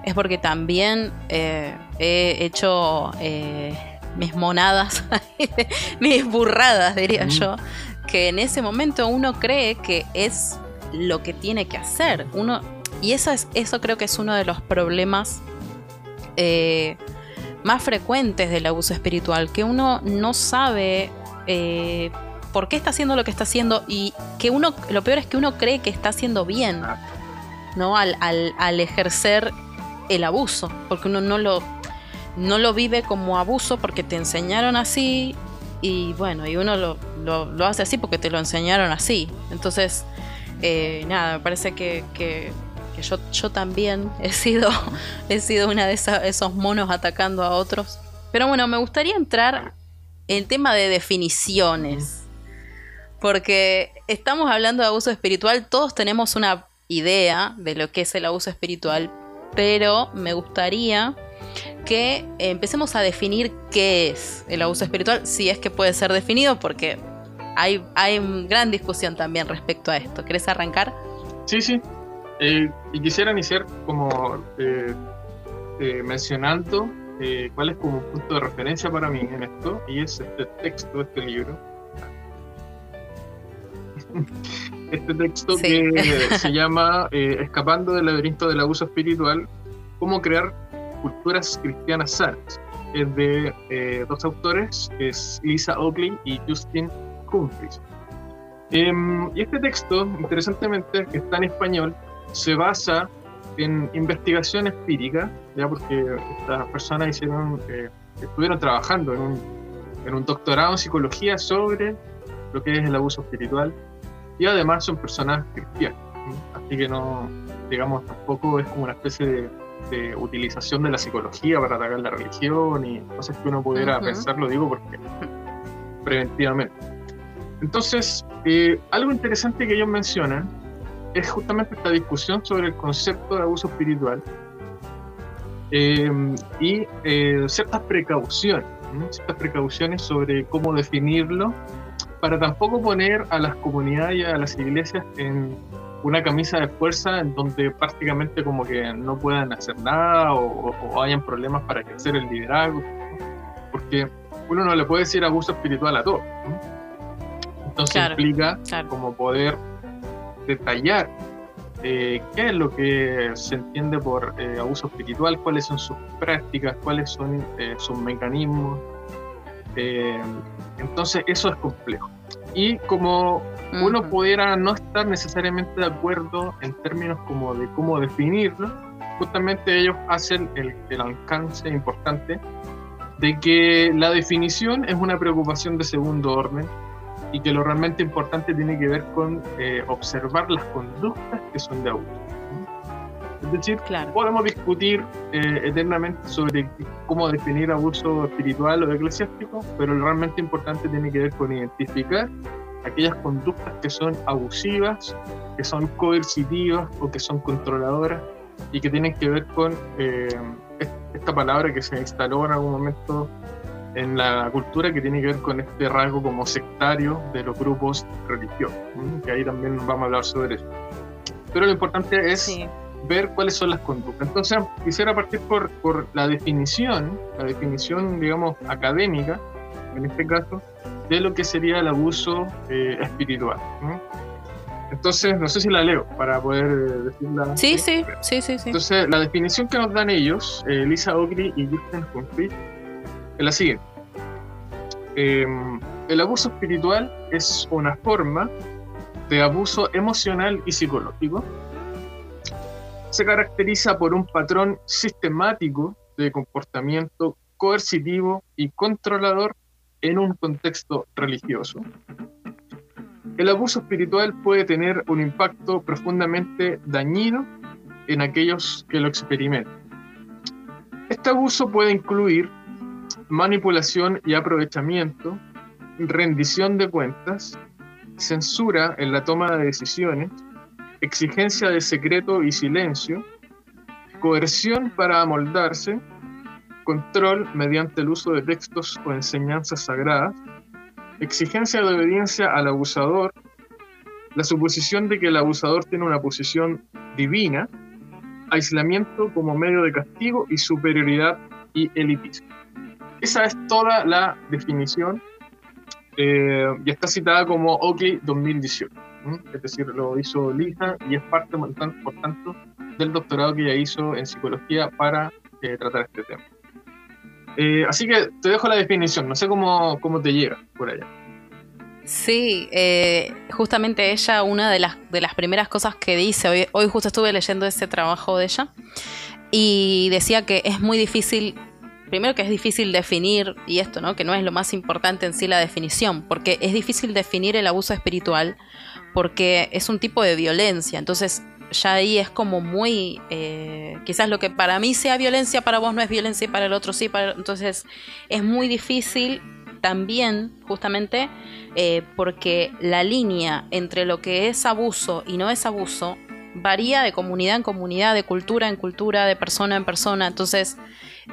es porque también eh, he hecho eh, mis monadas, mis burradas, diría yo, que en ese momento uno cree que es lo que tiene que hacer. Uno, y eso, es, eso creo que es uno de los problemas eh, más frecuentes del abuso espiritual, que uno no sabe por qué está haciendo lo que está haciendo y que uno, lo peor es que uno cree que está haciendo bien. ¿no? Al, al, al ejercer el abuso, porque uno no lo, no lo vive como abuso porque te enseñaron así y bueno, y uno lo, lo, hace así porque te lo enseñaron así. Entonces, eh, nada, me parece que, que, yo, yo también he sido, he sido una de esos monos atacando a otros. Pero bueno, me gustaría entrar en el tema de definiciones. Porque estamos hablando de abuso espiritual, todos tenemos una idea de lo que es el abuso espiritual, pero me gustaría que empecemos a definir qué es el abuso espiritual, si es que puede ser definido, porque hay, hay gran discusión también respecto a esto. ¿Querés arrancar? Sí, sí. Eh, y quisiera iniciar como eh, eh, mencionando eh, cuál es como un punto de referencia para mí en esto, y es este texto, este libro. Este texto Sí. que se llama eh, Escapando del laberinto del abuso espiritual, cómo crear culturas cristianas sanas. Es de eh, dos autores, es Lisa Oakley y Justin Humphries. Em, y este texto, interesantemente, que está en español, se basa en investigación empírica, ya porque estas personas hicieron, eh, estuvieron trabajando en un, en un doctorado en psicología sobre lo que es el abuso espiritual y además son personas cristianas, ¿sí? así que no, digamos, tampoco es como una especie de, de utilización de la psicología para atacar la religión y cosas que uno pudiera pensar, lo digo porque preventivamente. Entonces, eh, algo interesante que ellos mencionan es justamente esta discusión sobre el concepto de abuso espiritual eh, y eh, ciertas precauciones, ciertas precauciones sobre cómo definirlo para tampoco poner a las comunidades y a las iglesias en una camisa de fuerza en donde prácticamente como que no puedan hacer nada o, hayan problemas para ejercer el liderazgo, ¿no? porque uno no le puede decir abuso espiritual a todo. ¿no? Entonces Claro. implica Claro. como poder detallar eh, qué es lo que se entiende por eh, abuso espiritual, cuáles son sus prácticas, cuáles son eh, sus mecanismos. Eh, entonces eso es complejo. Y como uno Ujú. pudiera no estar necesariamente de acuerdo en términos como de cómo definirlo, justamente ellos hacen el, el alcance importante de que la definición es una preocupación de segundo orden y que lo realmente importante tiene que ver con eh, observar las conductas que son de abuso. Es decir, Claro. podemos discutir eh, eternamente sobre cómo definir abuso espiritual o eclesiástico, pero lo realmente importante tiene que ver con identificar aquellas conductas que son abusivas, que son coercitivas o que son controladoras y que tienen que ver con eh, est- esta palabra que se instaló en algún momento en la cultura que tiene que ver con este rasgo como sectario de los grupos religiosos, que ahí también vamos a hablar sobre eso. Pero lo importante es Sí. Ver cuáles son las conductas. Entonces, quisiera partir por, por la definición, la definición, digamos, académica, en este caso, de lo que sería el abuso eh, espiritual. ¿no? Entonces, no sé si la leo para poder eh, decirla. Sí, sí, sí, sí, sí. Entonces, la definición que nos dan ellos, eh, Lisa Oakley y Justin Humphries, es la siguiente. Eh, el abuso espiritual es una forma de abuso emocional y psicológico. Se caracteriza por un patrón sistemático de comportamiento coercitivo y controlador en un contexto religioso. El abuso espiritual puede tener un impacto profundamente dañino en aquellos que lo experimentan. Este abuso puede incluir manipulación y aprovechamiento, rendición de cuentas, censura en la toma de decisiones, exigencia de secreto y silencio, coerción para amoldarse, control mediante el uso de textos o enseñanzas sagradas, exigencia de obediencia al abusador, la suposición de que el abusador tiene una posición divina, aislamiento como medio de castigo y superioridad y elitismo. Esa es toda la definición eh, y está citada como Oakley 2018. Es decir, lo hizo Lisa y es parte, por tanto, del doctorado que ella hizo en psicología para eh, tratar este tema. Eh, así que te dejo la definición, no sé cómo, cómo te llega por allá. Sí, eh, justamente ella, una de las, de las primeras cosas que dice, hoy, hoy justo estuve leyendo ese trabajo de ella, y decía que es muy difícil, primero que es difícil definir, y esto, ¿no? Que no es lo más importante en sí la definición, porque es difícil definir el abuso espiritual, porque es un tipo de violencia, entonces ya ahí es como muy, eh, quizás lo que para mí sea violencia, para vos no es violencia y para el otro sí, entonces es muy difícil también justamente eh, porque la línea entre lo que es abuso y no es abuso varía de comunidad en comunidad, de cultura en cultura, de persona en persona. Entonces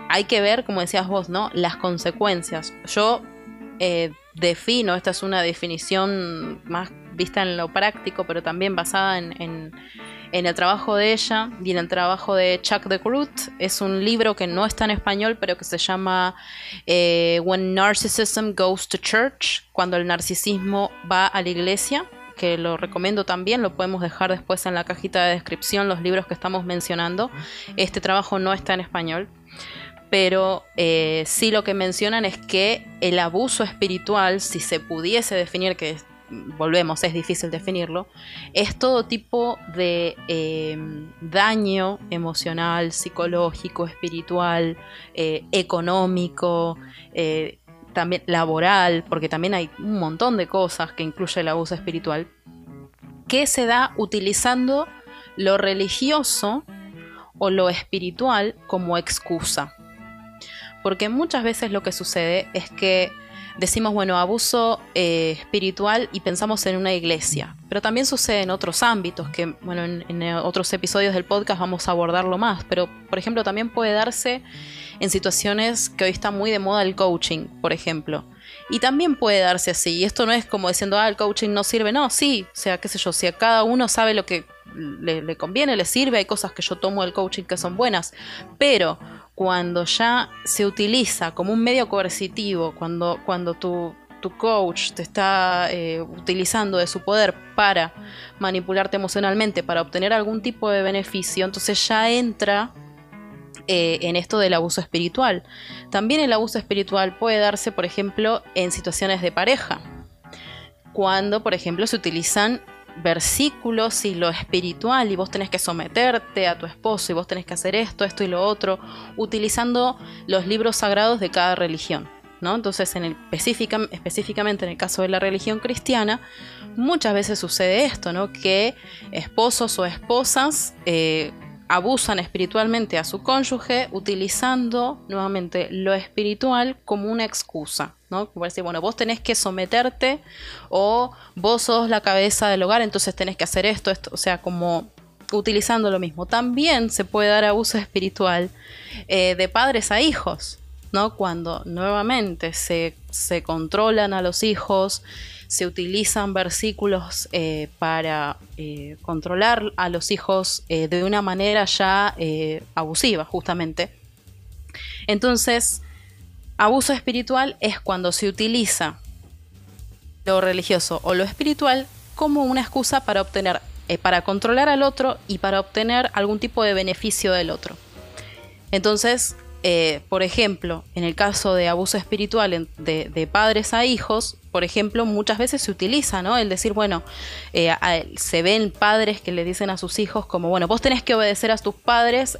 hay que ver, como decías vos, ¿no? Las consecuencias. Yo eh, defino, esta es una definición más vista en lo práctico, pero también basada en el trabajo de ella y en el trabajo de Chuck de Groot. Es un libro que no está en español, pero que se llama eh, When Narcissism Goes to Church, cuando el narcisismo va a la iglesia que lo recomiendo también, lo podemos dejar después en la cajita de descripción, los libros que estamos mencionando. Este trabajo no está en español, pero eh, sí lo que mencionan es que el abuso espiritual, si se pudiese definir, que volvemos, es difícil definirlo, es todo tipo de em, daño emocional, psicológico, espiritual, eh, económico, eh, también laboral, porque también hay un montón de cosas que incluye el abuso espiritual, que se da utilizando lo religioso o lo espiritual como excusa. Porque muchas veces lo que sucede es que decimos, bueno, abuso eh, espiritual y pensamos en una iglesia, pero también sucede en otros ámbitos, que bueno, en, otros episodios del podcast vamos a abordarlo más, pero por ejemplo también puede darse en situaciones que hoy está muy de moda el coaching, por ejemplo. Y también puede darse así, y esto no es como diciendo, ah, el coaching no sirve, no, sí, o sea, qué sé yo, si a cada uno sabe lo que le, le conviene, le sirve, hay cosas que yo tomo del coaching que son buenas, pero cuando ya se utiliza como un medio coercitivo, cuando, cuando tu, coach te está eh, utilizando de su poder para manipularte emocionalmente, para obtener algún tipo de beneficio, entonces ya entra eh, en esto del abuso espiritual. También el abuso espiritual puede darse, por ejemplo, en situaciones de pareja. Cuando, por ejemplo, se utilizan versículos y lo espiritual y vos tenés que someterte a tu esposo y vos tenés que hacer esto, esto y lo otro, utilizando los libros sagrados de cada religión. ¿no? Entonces, en el específicamente en el caso de la religión cristiana, muchas veces sucede esto, ¿no? que esposos o esposas eh, abusan espiritualmente a su cónyuge utilizando nuevamente lo espiritual como una excusa, ¿no? Como decir, bueno, vos tenés que someterte o vos sos la cabeza del hogar, entonces tenés que hacer esto, esto, o sea, como utilizando lo mismo. También se puede dar abuso espiritual eh, de padres a hijos, ¿no? Cuando nuevamente se, se controlan a los hijos, se utilizan versículos eh, para eh, controlar a los hijos de una manera ya abusiva, justamente. Entonces, abuso espiritual es cuando se utiliza lo religioso o lo espiritual como una excusa para obtener, para controlar al otro y para obtener algún tipo de beneficio del otro. Entonces, eh, por ejemplo, en el caso de abuso espiritual de, padres a hijos, por ejemplo, muchas veces se utiliza, ¿no? El decir, bueno, eh, se ven padres que le dicen a sus hijos como, bueno, vos tenés que obedecer a tus padres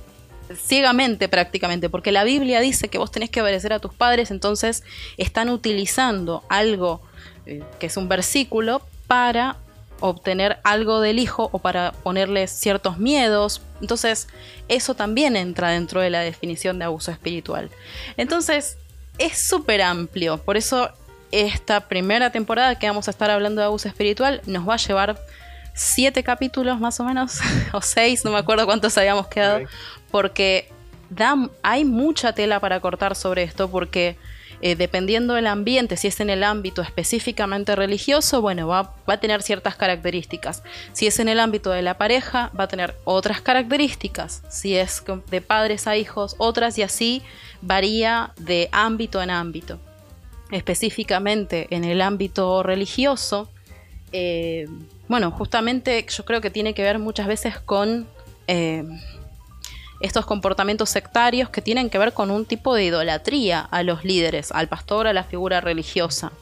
ciegamente prácticamente, porque la Biblia dice que vos tenés que obedecer a tus padres, entonces están utilizando algo eh, que es un versículo para obtener algo del hijo o para ponerle ciertos miedos. Entonces, eso también entra dentro de la definición de abuso espiritual. Entonces, es súper amplio. Por eso, esta primera temporada que vamos a estar hablando de abuso espiritual nos va a llevar siete capítulos más o menos, o seis, no me acuerdo cuántos habíamos quedado, porque hay mucha tela para cortar sobre esto, porque eh, dependiendo del ambiente, si es en el ámbito específicamente religioso, bueno, va, va, a tener ciertas características. Si es en el ámbito de la pareja, va a tener otras características. Si es de padres a hijos, otras y así varía de ámbito en ámbito. Específicamente en el ámbito religioso, eh, bueno, justamente yo creo que tiene que ver muchas veces con... Eh, estos comportamientos sectarios que tienen que ver con un tipo de idolatría a los líderes, al pastor, a la figura religiosa.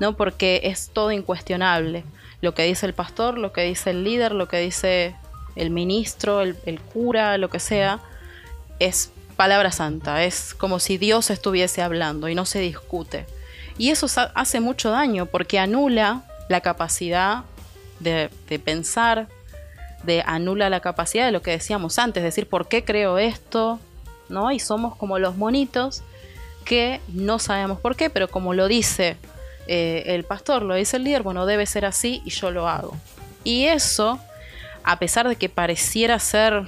¿no? Porque es todo incuestionable. Lo que dice el pastor, lo que dice el líder, lo que dice el ministro, el, el cura, lo que sea, es palabra santa, es como si Dios estuviese hablando y no se discute. Y eso hace mucho daño porque anula la capacidad de, pensar, de anula la capacidad de lo que decíamos antes, decir por qué creo esto, ¿no? Y somos como los monitos que no sabemos por qué, pero como lo dice eh, el pastor, lo dice el líder, bueno, debe ser así y yo lo hago. Y eso, a pesar de que pareciera ser,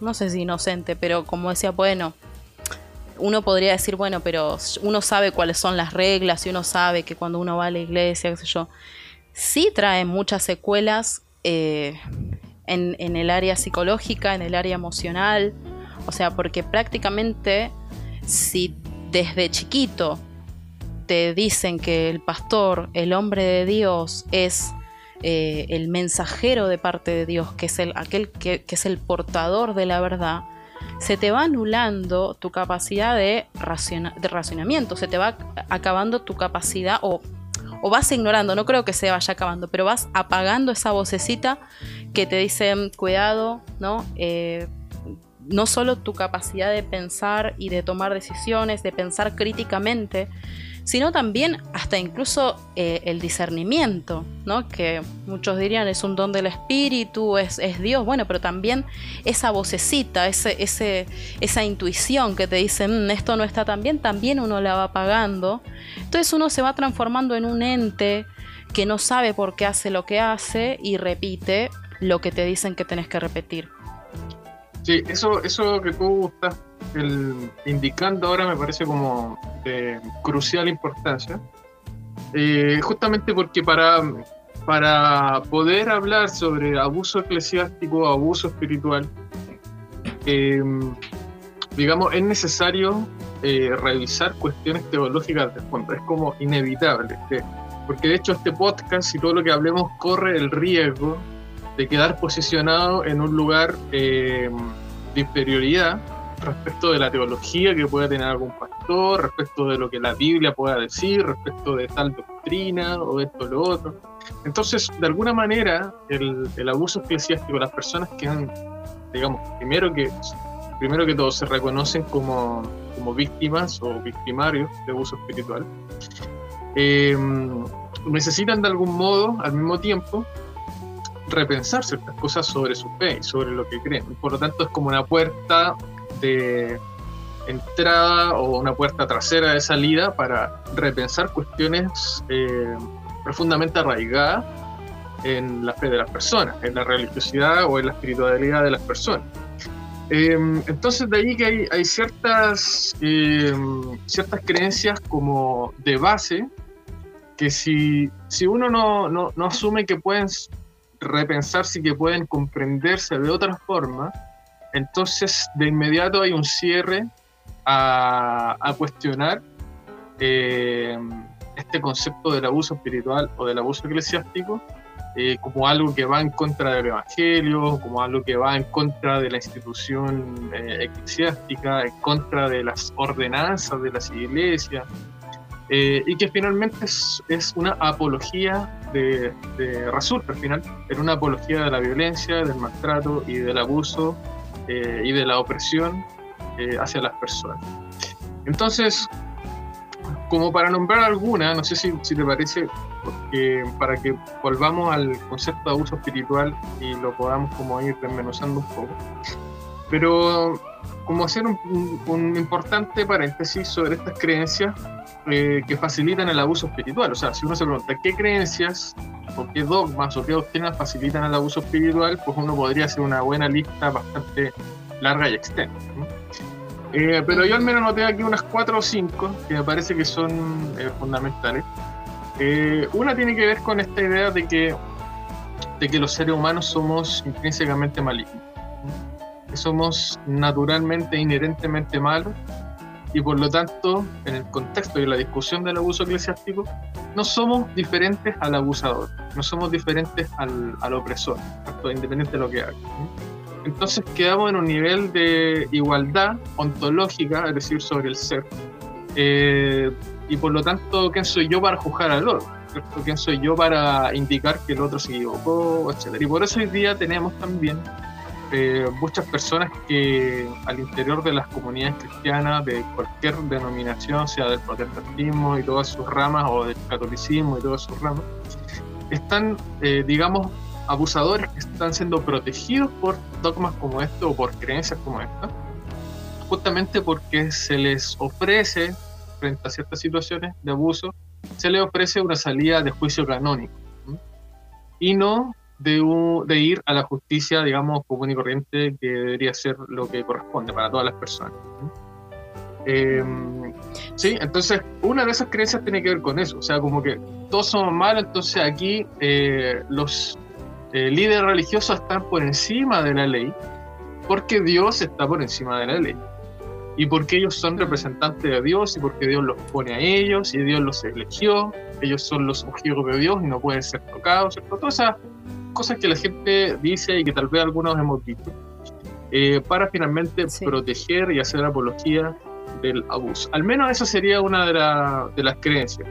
no sé si inocente, pero como decía, bueno, uno podría decir, bueno, pero uno sabe cuáles son las reglas y uno sabe que cuando uno va a la iglesia, qué sé yo, sí trae muchas secuelas eh, en, el área psicológica, en el área emocional, o sea, porque prácticamente si desde chiquito te dicen que el pastor, el hombre de Dios, es eh, el mensajero de parte de Dios, que es el, aquel que, que es el portador de la verdad, se te va anulando tu capacidad de, de racionamiento, se te va acabando tu capacidad o, o, vas ignorando, no creo que se vaya acabando, pero vas apagando esa vocecita que te dice cuidado, ¿no? Eh, no solo tu capacidad de pensar y de tomar decisiones, de pensar críticamente, sino también hasta incluso eh, el discernimiento, ¿no? que muchos dirían es un don del espíritu, es, Dios, bueno, pero también esa vocecita, ese, ese, esa intuición que te dice mm, esto no está tan bien, también uno la va apagando. Entonces uno se va transformando en un ente que no sabe por qué hace lo que hace y repite lo que te dicen que tenés que repetir. Sí, eso, eso que tú estás indicando ahora me parece como de crucial importancia, eh, justamente porque para, para poder hablar sobre abuso eclesiástico, abuso espiritual, em, digamos, es necesario eh, revisar cuestiones teológicas de fondo, es como inevitable, porque de hecho este podcast y todo lo que hablemos corre el riesgo de quedar posicionado en un lugar de inferioridad respecto de la teología que pueda tener algún pastor, respecto de lo que la Biblia pueda decir, respecto de tal doctrina o esto o lo otro. Entonces, de alguna manera, el, el abuso eclesiástico, las personas que han, digamos, primero que, primero que todo se reconocen como, como víctimas o victimarios de abuso espiritual, eh, necesitan de algún modo, al mismo tiempo, repensar ciertas cosas sobre su fe y sobre lo que creen. Por lo tanto, es como una puerta de entrada o una puerta trasera de salida para repensar cuestiones eh, profundamente arraigadas en la fe de las personas, en la religiosidad o en la espiritualidad de las personas. Em, entonces de ahí que hay, ciertas, em, ciertas creencias como de base que si, si uno no, no, no asume que pueden repensarse y que pueden comprenderse de otra forma, entonces, de inmediato hay un cierre a, cuestionar eh, este concepto del abuso espiritual o del abuso eclesiástico eh, como algo que va en contra del Evangelio, como algo que va en contra de la institución eh, eclesiástica, en contra de las ordenanzas de las iglesias, y que finalmente es, una apología de, de, al final en una apología de la violencia, del maltrato y del abuso eh, y de la opresión eh, hacia las personas. Entonces, como para nombrar alguna, no sé si, si te parece, porque para que volvamos al concepto de abuso espiritual y lo podamos como ir desmenuzando un poco, pero como hacer un, un importante paréntesis sobre estas creencias eh, que facilitan el abuso espiritual. O sea, si uno se pregunta qué creencias o qué dogmas o qué doctrinas facilitan el abuso espiritual, pues uno podría hacer una buena lista bastante larga y extensa. Eh, pero yo al menos noté aquí unas cuatro o cinco que me parece que son eh, fundamentales. Eh, una tiene que ver con esta idea de que, de que los seres humanos somos intrínsecamente malignos, que somos naturalmente, inherentemente malos y por lo tanto, en el contexto de la discusión del abuso eclesiástico, no somos diferentes al abusador, no somos diferentes al, al opresor, independiente de lo que haga. Entonces quedamos en un nivel de igualdad ontológica, es decir, sobre el ser, eh, y por lo tanto, ¿quién soy yo para juzgar al otro? ¿Quién soy yo para indicar que el otro se equivocó, etcétera? Y por eso hoy día tenemos también eh, muchas personas que al interior de las comunidades cristianas de cualquier denominación, sea del protestantismo y todas sus ramas, o del catolicismo y todas sus ramas, están, eh, digamos, abusadores que están siendo protegidos por dogmas como esto o por creencias como esta, justamente porque se les ofrece, frente a ciertas situaciones de abuso, se les ofrece una salida de juicio canónico y no de, ir a la justicia, digamos, común y corriente, que debería ser lo que corresponde para todas las personas. Em, sí, entonces una de esas creencias tiene que ver con eso, o sea, como que todos somos malos, entonces aquí eh, los eh, líderes religiosos están por encima de la ley, porque Dios está por encima de la ley. Y porque ellos son representantes de Dios y porque Dios los pone a ellos y Dios los eligió, ellos son los ungidos de Dios y no pueden ser tocados, ¿cierto? Todas esas cosas que la gente dice y que tal vez algunos hemos visto, eh, para finalmente proteger y hacer apología del abuso. Al menos esa sería una de, de las creencias.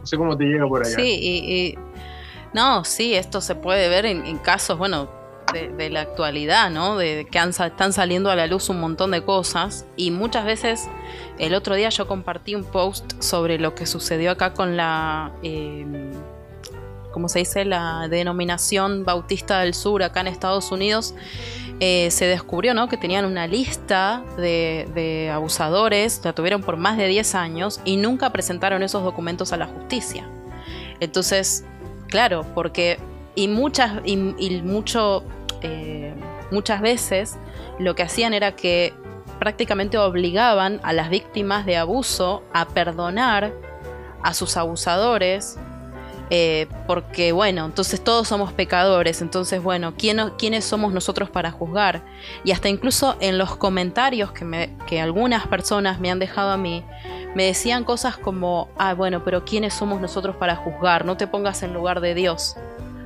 No sé cómo te llega por allá. Sí, y no, sí, esto se puede ver en, casos, bueno, de, la actualidad, ¿no? De que están saliendo a la luz un montón de cosas y muchas veces el otro día yo compartí un post sobre lo que sucedió acá con la, eh, ¿cómo se dice? La denominación Bautista del Sur acá en Estados Unidos. Eh, se descubrió ¿no? que tenían una lista de, de, abusadores, la tuvieron por más de 10 años y nunca presentaron esos documentos a la justicia. Entonces, Claro, porque y muchas y, mucho eh, muchas veces lo que hacían era que prácticamente obligaban a las víctimas de abuso a perdonar a sus abusadores eh, porque bueno, entonces todos somos pecadores, entonces bueno, ¿quién, ¿quiénes somos nosotros para juzgar? Y hasta incluso en los comentarios que, que algunas personas me han dejado a mí, me decían cosas como, ah, bueno, pero ¿quiénes somos nosotros para juzgar? No te pongas en lugar de Dios.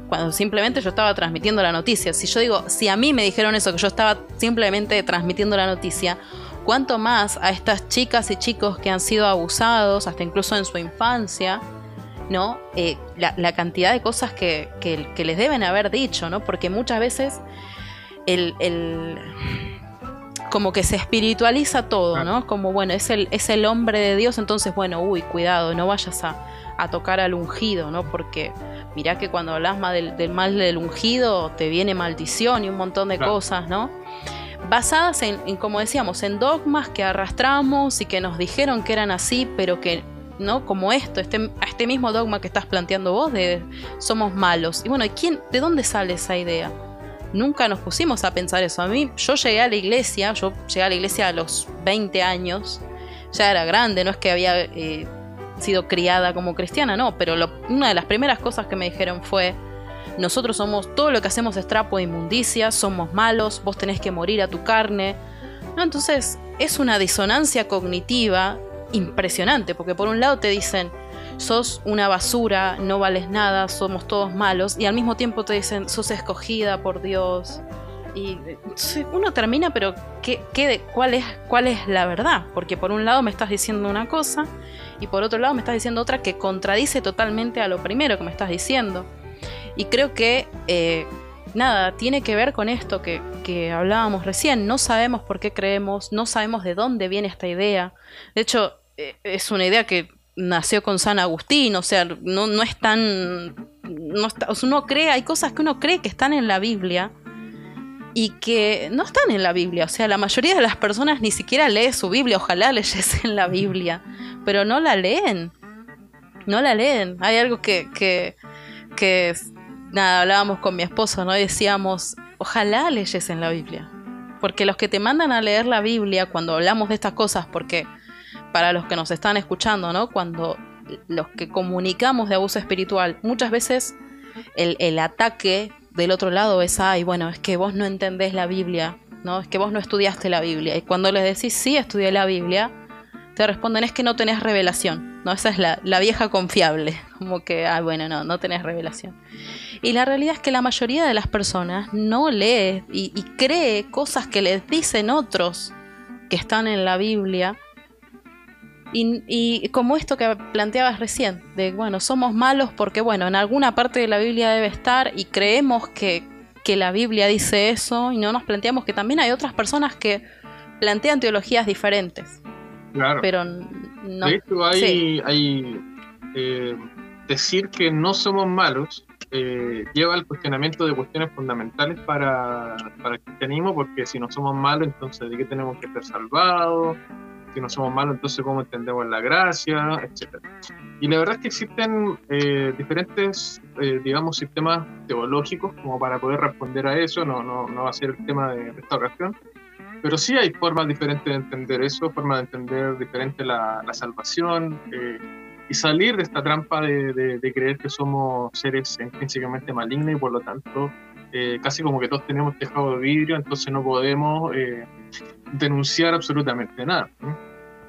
Cuando simplemente yo estaba transmitiendo la noticia. Si yo digo, si a mí me dijeron eso, que yo estaba simplemente transmitiendo la noticia, ¿cuánto más a estas chicas y chicos que han sido abusados, hasta incluso en su infancia, ¿no? Eh, la, cantidad de cosas que, les deben haber dicho, ¿no? Porque muchas veces el, como que se espiritualiza todo, ¿no? Como bueno, es el, es el hombre de Dios, entonces bueno, uy, cuidado, no vayas a, tocar al ungido, ¿no? Porque mirá que cuando hablas del, del, mal del ungido te viene maldición y un montón de cosas, ¿no? Basadas en, en, como decíamos, en dogmas que arrastramos y que nos dijeron que eran así, pero que ¿no? Como esto, este, este mismo dogma que estás planteando vos de somos malos. Y bueno, ¿quién, ¿de dónde sale esa idea? Nunca nos pusimos a pensar eso. A mí, yo llegué a la iglesia, yo llegué a la iglesia a los 20 años, ya era grande, no es que había eh, sido criada como cristiana, no, pero una de las primeras cosas que me dijeron fue, nosotros somos, todo lo que hacemos es trapo de inmundicia, somos malos, vos tenés que morir a tu carne. No, entonces es una disonancia cognitiva impresionante, porque por un lado te dicen, sos una basura, no vales nada, somos todos malos, y al mismo tiempo te dicen, sos escogida por Dios. Y uno termina, pero ¿qué, qué, cuál, es, ¿cuál es la verdad? Porque por un lado me estás diciendo una cosa y por otro lado me estás diciendo otra que contradice totalmente a lo primero que me estás diciendo. Y creo que eh, nada, tiene que ver con esto que, que, hablábamos recién. No sabemos por qué creemos, no sabemos de dónde viene esta idea. De hecho, es una idea que nació con San Agustín, o sea, no, no es tan... No uno cree, hay cosas que uno cree que están en la Biblia y que no están en la Biblia. O sea, la mayoría de las personas ni siquiera lee su Biblia, ojalá leyesen la Biblia, pero no la leen. No la leen. Hay algo que, que, que nada, hablábamos con mi esposo, ¿no? decíamos, ojalá leyesen la Biblia. Porque los que te mandan a leer la Biblia cuando hablamos de estas cosas, porque para los que nos están escuchando, ¿no? Cuando los que comunicamos de abuso espiritual, muchas veces el, ataque del otro lado es, ay, bueno, es que vos no entendés la Biblia, ¿no? Es que vos no estudiaste la Biblia. Y cuando les decís, sí, estudié la Biblia, te responden, es que no tenés revelación, ¿no? Esa es la, vieja confiable, como que, ay, bueno, no, no tenés revelación. Y la realidad es que la mayoría de las personas no lee y cree cosas que les dicen otros que están en la Biblia Y, y, como esto que planteabas recién, de bueno, somos malos porque bueno, en alguna parte de la Biblia debe estar y creemos que, que la Biblia dice eso y no nos planteamos que también hay otras personas que plantean teologías diferentes. Claro. Pero no. De hecho, hay, hay eh, decir que no somos malos eh, lleva al cuestionamiento de cuestiones fundamentales para, para, el cristianismo, porque si no somos malos, entonces ¿de qué tenemos que ser salvados? Si no somos malos, entonces ¿cómo entendemos la gracia? Etcétera. Y la verdad es que existen eh, diferentes, eh, digamos, sistemas teológicos como para poder responder a eso, no, no, no va a ser el tema de esta ocasión, pero sí hay formas diferentes de entender eso, formas de entender diferente la, la salvación. Eh, y salir de esta trampa de, de, de, creer que somos seres intrínsecamente malignos y por lo tanto eh, casi como que todos tenemos tejado de vidrio, entonces no podemos eh, denunciar absolutamente nada. ¿no?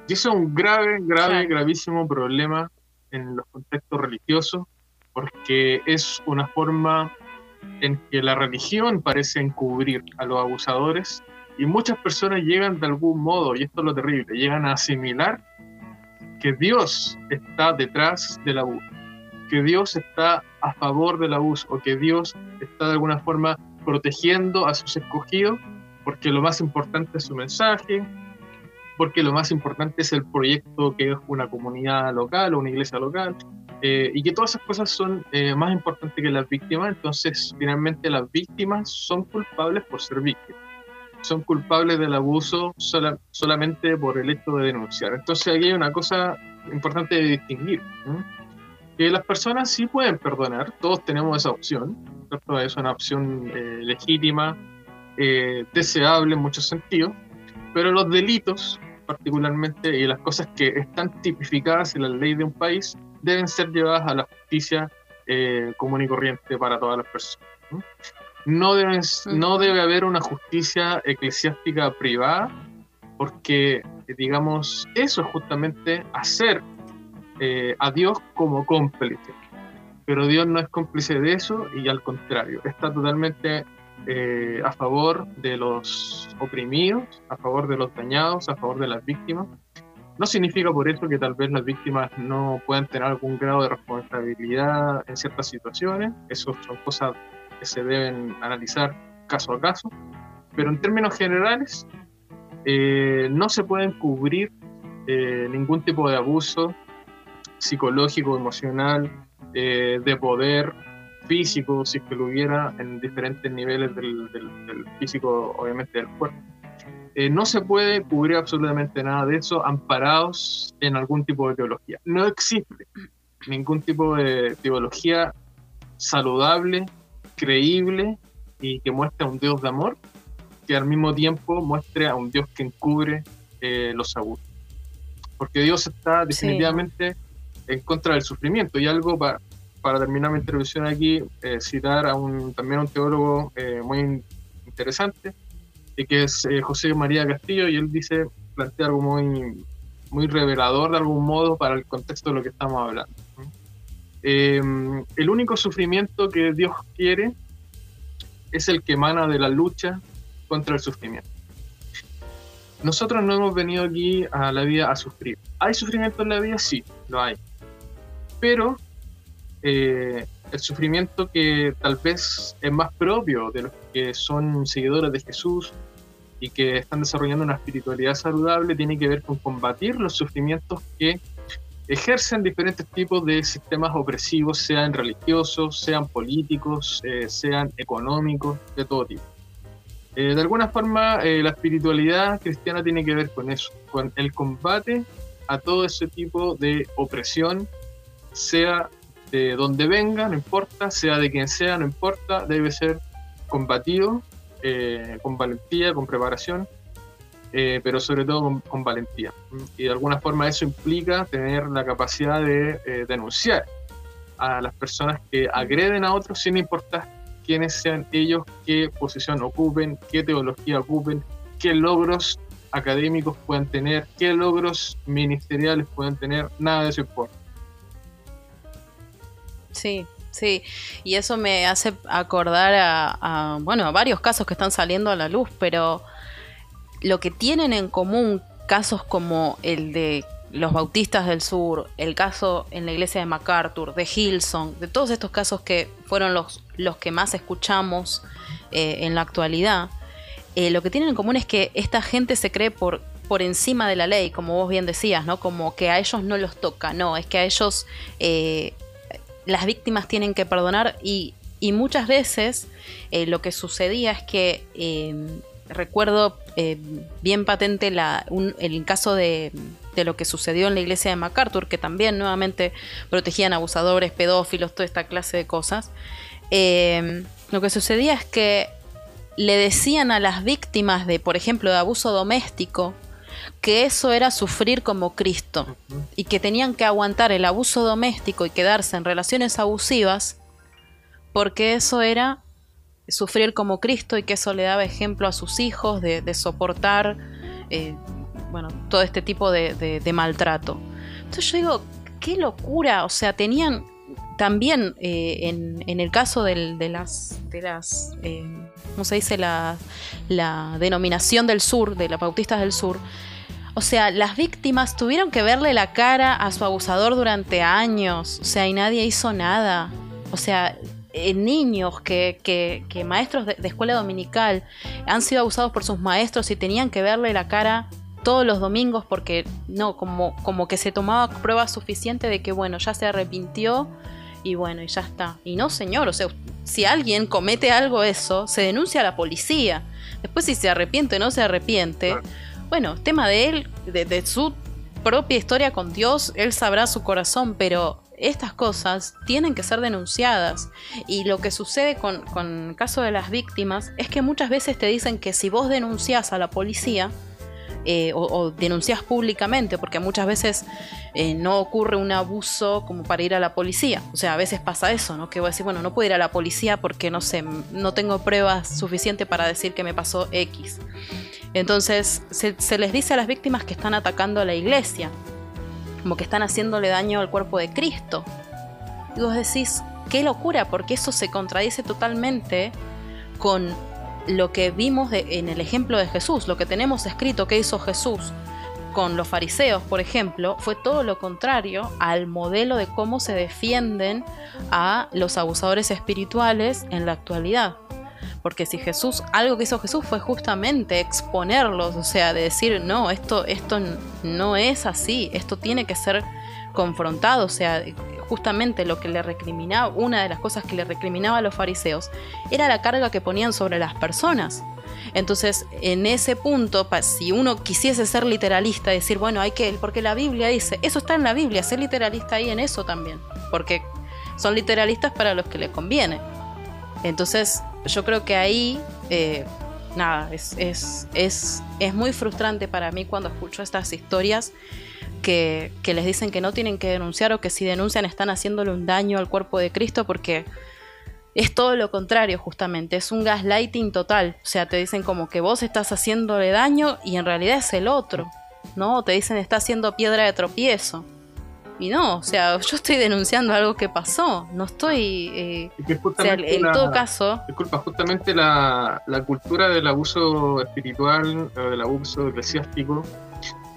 Y eso es un grave, grave, gravísimo problema en los contextos religiosos, porque es una forma en que la religión parece encubrir a los abusadores y muchas personas llegan de algún modo, y esto es lo terrible, llegan a asimilar que Dios está detrás del abuso, que Dios está a favor del abuso, o que Dios está de alguna forma protegiendo a sus escogidos, porque lo más importante es su mensaje, porque lo más importante es el proyecto que es una comunidad local o una iglesia local, eh, y que todas esas cosas son eh, más importantes que las víctimas, entonces finalmente las víctimas son culpables por ser víctimas son culpables del abuso sola, solamente por el hecho de denunciar. Entonces aquí hay una cosa importante de distinguir. Que las personas sí pueden perdonar, todos tenemos esa opción, ¿cierto? es una opción eh, legítima, eh, deseable en muchos sentidos, pero los delitos particularmente y las cosas que están tipificadas en la ley de un país deben ser llevadas a la justicia eh, común y corriente para todas las personas. ¿no? no, debe, no debe haber una justicia eclesiástica privada, porque, digamos, eso es justamente hacer eh, a Dios como cómplice. Pero Dios no es cómplice de eso y al contrario, está totalmente eh, a favor de los oprimidos, a favor de los dañados, a favor de las víctimas. No significa por eso que tal vez las víctimas no puedan tener algún grado de responsabilidad en ciertas situaciones, eso son cosas que se deben analizar caso a caso, pero en términos generales eh, no se pueden cubrir eh, ningún tipo de abuso psicológico, emocional, eh, de poder físico, si es que lo hubiera en diferentes niveles del, del, del físico, obviamente del cuerpo. Eh, no se puede cubrir absolutamente nada de eso amparados en algún tipo de teología. No existe ningún tipo de teología saludable creíble y que muestre a un Dios de amor, que al mismo tiempo muestre a un Dios que encubre eh, los abusos. Porque Dios está definitivamente sí. En contra del sufrimiento. Y algo para, para terminar mi intervención aquí, eh, citar a un, también a un teólogo eh, muy interesante, que es eh, José María Castillo, y él dice, plantea algo muy, muy revelador de algún modo para el contexto de lo que estamos hablando. Eh, el único sufrimiento que Dios quiere es el que emana de la lucha contra el sufrimiento. Nosotros no hemos venido aquí a la vida a sufrir. ¿Hay sufrimiento en la vida? Sí, lo hay. Pero eh, el sufrimiento que tal vez es más propio de los que son seguidores de Jesús y que están desarrollando una espiritualidad saludable tiene que ver con combatir los sufrimientos que ejercen diferentes tipos de sistemas opresivos, sean religiosos, sean políticos, eh, sean económicos, de todo tipo. Eh, de alguna forma, eh, la espiritualidad cristiana tiene que ver con eso, con el combate a todo ese tipo de opresión, sea de donde venga, no importa, sea de quien sea, no importa, debe ser combatido eh, con valentía, con preparación, eh, pero sobre todo con, valentía. Y de alguna forma eso implica tener la capacidad de eh, denunciar a las personas que agreden a otros sin importar quiénes sean ellos, qué posición ocupen, qué teología ocupen, qué logros académicos pueden tener, qué logros ministeriales pueden tener, nada de eso importa. Sí, Sí, y eso me hace acordar a, bueno, a varios casos que están saliendo a la luz, pero lo que tienen en común casos como el de los bautistas del sur, el caso en la iglesia de MacArthur, de Hilson, de todos estos casos que fueron los, los que más escuchamos eh, en la actualidad, eh, lo que tienen en común es que esta gente se cree por, por encima de la ley, como vos bien decías, ¿no? Como que a ellos no los toca, no, es que a ellos eh, las víctimas tienen que perdonar y, muchas veces lo que sucedía es que recuerdo bien patente la, el caso de de lo que sucedió en la iglesia de MacArthur, que también nuevamente protegían abusadores, pedófilos, toda esta clase de cosas. Eh, lo que sucedía es que le decían a las víctimas de, por ejemplo, de abuso doméstico, que eso era sufrir como Cristo y que tenían que aguantar el abuso doméstico y quedarse en relaciones abusivas porque eso era sufrir como Cristo y que eso le daba ejemplo a sus hijos de, soportar eh, bueno, todo este tipo de, maltrato. Entonces yo digo, qué locura, o sea, tenían también eh, en, el caso de las, de las eh, ¿cómo se dice? La, la denominación del sur, de las bautistas del sur, o sea, las víctimas tuvieron que verle la cara a su abusador durante años, o sea, y nadie hizo nada. O sea, eh, niños que, que, que maestros de, de, escuela dominical han sido abusados por sus maestros y tenían que verle la cara todos los domingos porque no, como, como que se tomaba prueba suficiente de que bueno, ya se arrepintió y bueno, y ya está. Y no, señor, o sea, si alguien comete algo eso, se denuncia a la policía. Después si se arrepiente o no se arrepiente, bueno, tema de él, de, su propia historia con Dios, él sabrá su corazón, pero estas cosas tienen que ser denunciadas. Y lo que sucede con, el caso de las víctimas es que muchas veces te dicen que si vos denuncias a la policía, eh, o, denuncias públicamente, porque muchas veces eh, no ocurre un abuso como para ir a la policía. O sea, a veces pasa eso, ¿no? Que voy a decir, bueno, no puedo ir a la policía porque no sé, no tengo pruebas suficientes para decir que me pasó X. Entonces, se, les dice a las víctimas que están atacando a la iglesia, como que están haciéndole daño al cuerpo de Cristo. Y vos decís, qué locura, porque eso se contradice totalmente con lo que vimos en el ejemplo de Jesús, lo que tenemos escrito que hizo Jesús con los fariseos, por ejemplo, fue todo lo contrario al modelo de cómo se defienden a los abusadores espirituales en la actualidad. Porque si Jesús, algo que hizo Jesús fue justamente exponerlos, o sea, de decir, no, esto, esto no es así, esto tiene que ser confrontado, o sea, justamente lo que le recriminaba, una de las cosas que le recriminaba a los fariseos, era la carga que ponían sobre las personas. Entonces, en ese punto, si uno quisiese ser literalista, decir, bueno, hay que, porque la Biblia dice, eso está en la Biblia, ser literalista ahí en eso también, porque son literalistas para los que les conviene. Entonces, yo creo que ahí, eh, nada, es, es, es, es muy frustrante para mí cuando escucho estas historias que, les dicen que no tienen que denunciar o que si denuncian están haciéndole un daño al cuerpo de Cristo porque es todo lo contrario justamente, es un gaslighting total, o sea, te dicen como que vos estás haciéndole daño y en realidad es el otro, ¿no? Te dicen está haciendo piedra de tropiezo. Y no, o sea, yo estoy denunciando algo que pasó, no estoy... Eh, en todo caso... Disculpa, justamente la, la cultura del abuso espiritual, o del abuso eclesiástico,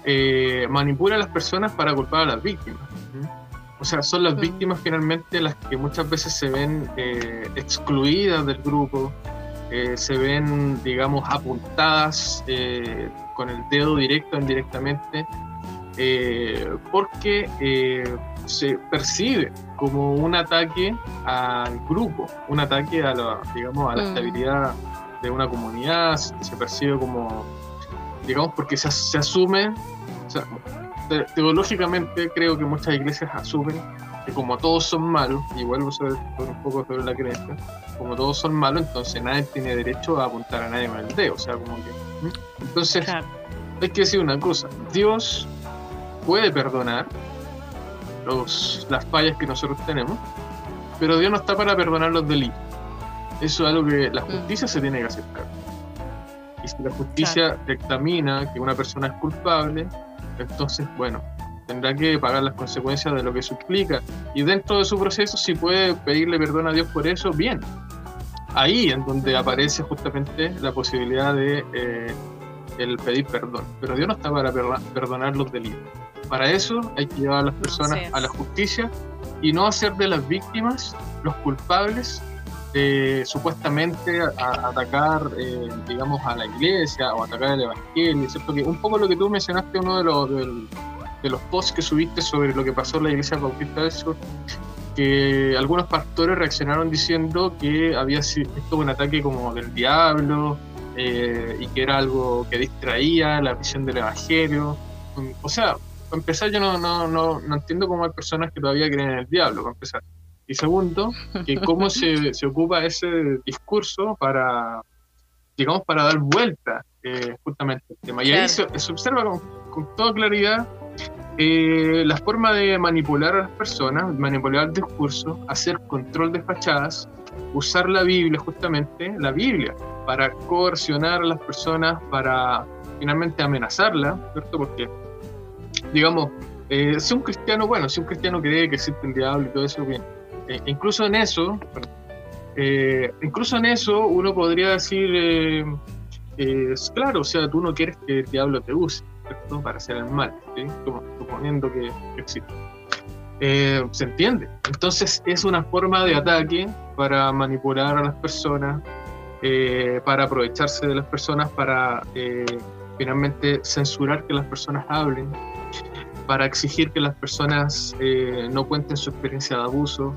eh, manipula a las personas para culpar a las víctimas. O sea, son las víctimas finalmente las que muchas veces se ven eh, excluidas del grupo, eh, se ven, digamos, apuntadas con el dedo directo o indirectamente, porque se percibe como un ataque al grupo, un ataque a la, digamos, a la mm. estabilidad de una comunidad, se percibe como, digamos, porque se, se asume teológicamente creo que muchas iglesias asumen que como todos son malos, y vuelvo a un poco sobre la creencia, como todos son malos, entonces nadie tiene derecho a apuntar a nadie con el dedo, o sea, como que... Entonces, hay que decir una cosa, Dios puede perdonar los, las fallas que nosotros tenemos, pero Dios no está para perdonar los delitos. Eso es algo que la mm. justicia se tiene que aceptar. Y si la justicia dictamina que una persona es culpable, entonces, bueno, tendrá que pagar las consecuencias de lo que eso implica. Y dentro de su proceso, si puede pedirle perdón a Dios por eso, bien. Ahí en donde aparece justamente la posibilidad de eh, el pedir perdón. Pero Dios no está para perdonar los delitos. Para eso hay que llevar a las personas a la justicia y no hacer de las víctimas los culpables de supuestamente atacar, eh, digamos, a la iglesia o atacar el evangelio, ¿cierto? Que un poco lo que tú mencionaste, uno de los, de, los posts que subiste sobre lo que pasó en la iglesia bautista del sur, que algunos pastores reaccionaron diciendo que había sido esto un ataque como del diablo eh, y que era algo que distraía la visión del evangelio. O sea, para empezar, yo no, no, no, no entiendo cómo hay personas que todavía creen en el diablo, para empezar. Y segundo, que cómo se, se ocupa ese discurso para, digamos, para dar vuelta eh, justamente al tema. Y ahí se, observa con, toda claridad eh, la forma de manipular a las personas, manipular el discurso, hacer control de fachadas, usar la Biblia justamente, la Biblia, para coercionar a las personas, para finalmente amenazarla, ¿cierto? Porque digamos, eh, si un cristiano, bueno, si un cristiano cree que existe un diablo y todo eso, bien. Eh, incluso en eso, eh, incluso en eso uno podría decir, es claro, o sea, tú no quieres que el diablo te use, ¿cierto? Para hacer el mal, ¿sí? suponiendo que, existe. se entiende. Entonces es una forma de ataque para manipular a las personas, para aprovecharse de las personas, para finalmente censurar que las personas hablen, para exigir que las personas eh, no cuenten su experiencia de abuso,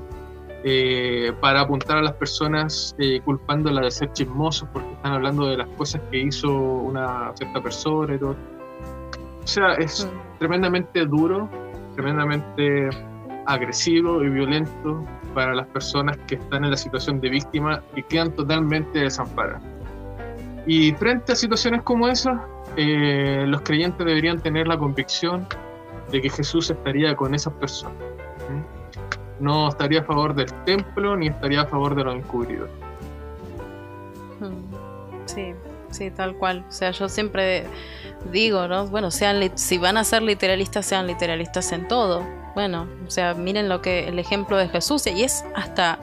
eh, para apuntar a las personas eh, culpándolas de ser chismosos porque están hablando de las cosas que hizo una cierta persona y todo. O sea, es mm. tremendamente duro, tremendamente agresivo y violento para las personas que están en la situación de víctima y quedan totalmente desamparadas. Y frente a situaciones como esa, los creyentes deberían tener la convicción de que Jesús estaría con esas personas. No estaría a favor del templo ni estaría a favor de los encubridores. Hmm. Sí, sí, tal cual. O sea, yo siempre digo, ¿no? Bueno, sean si van a ser literalistas, sean literalistas en todo. Bueno, o sea, miren lo que el ejemplo de Jesús y es hasta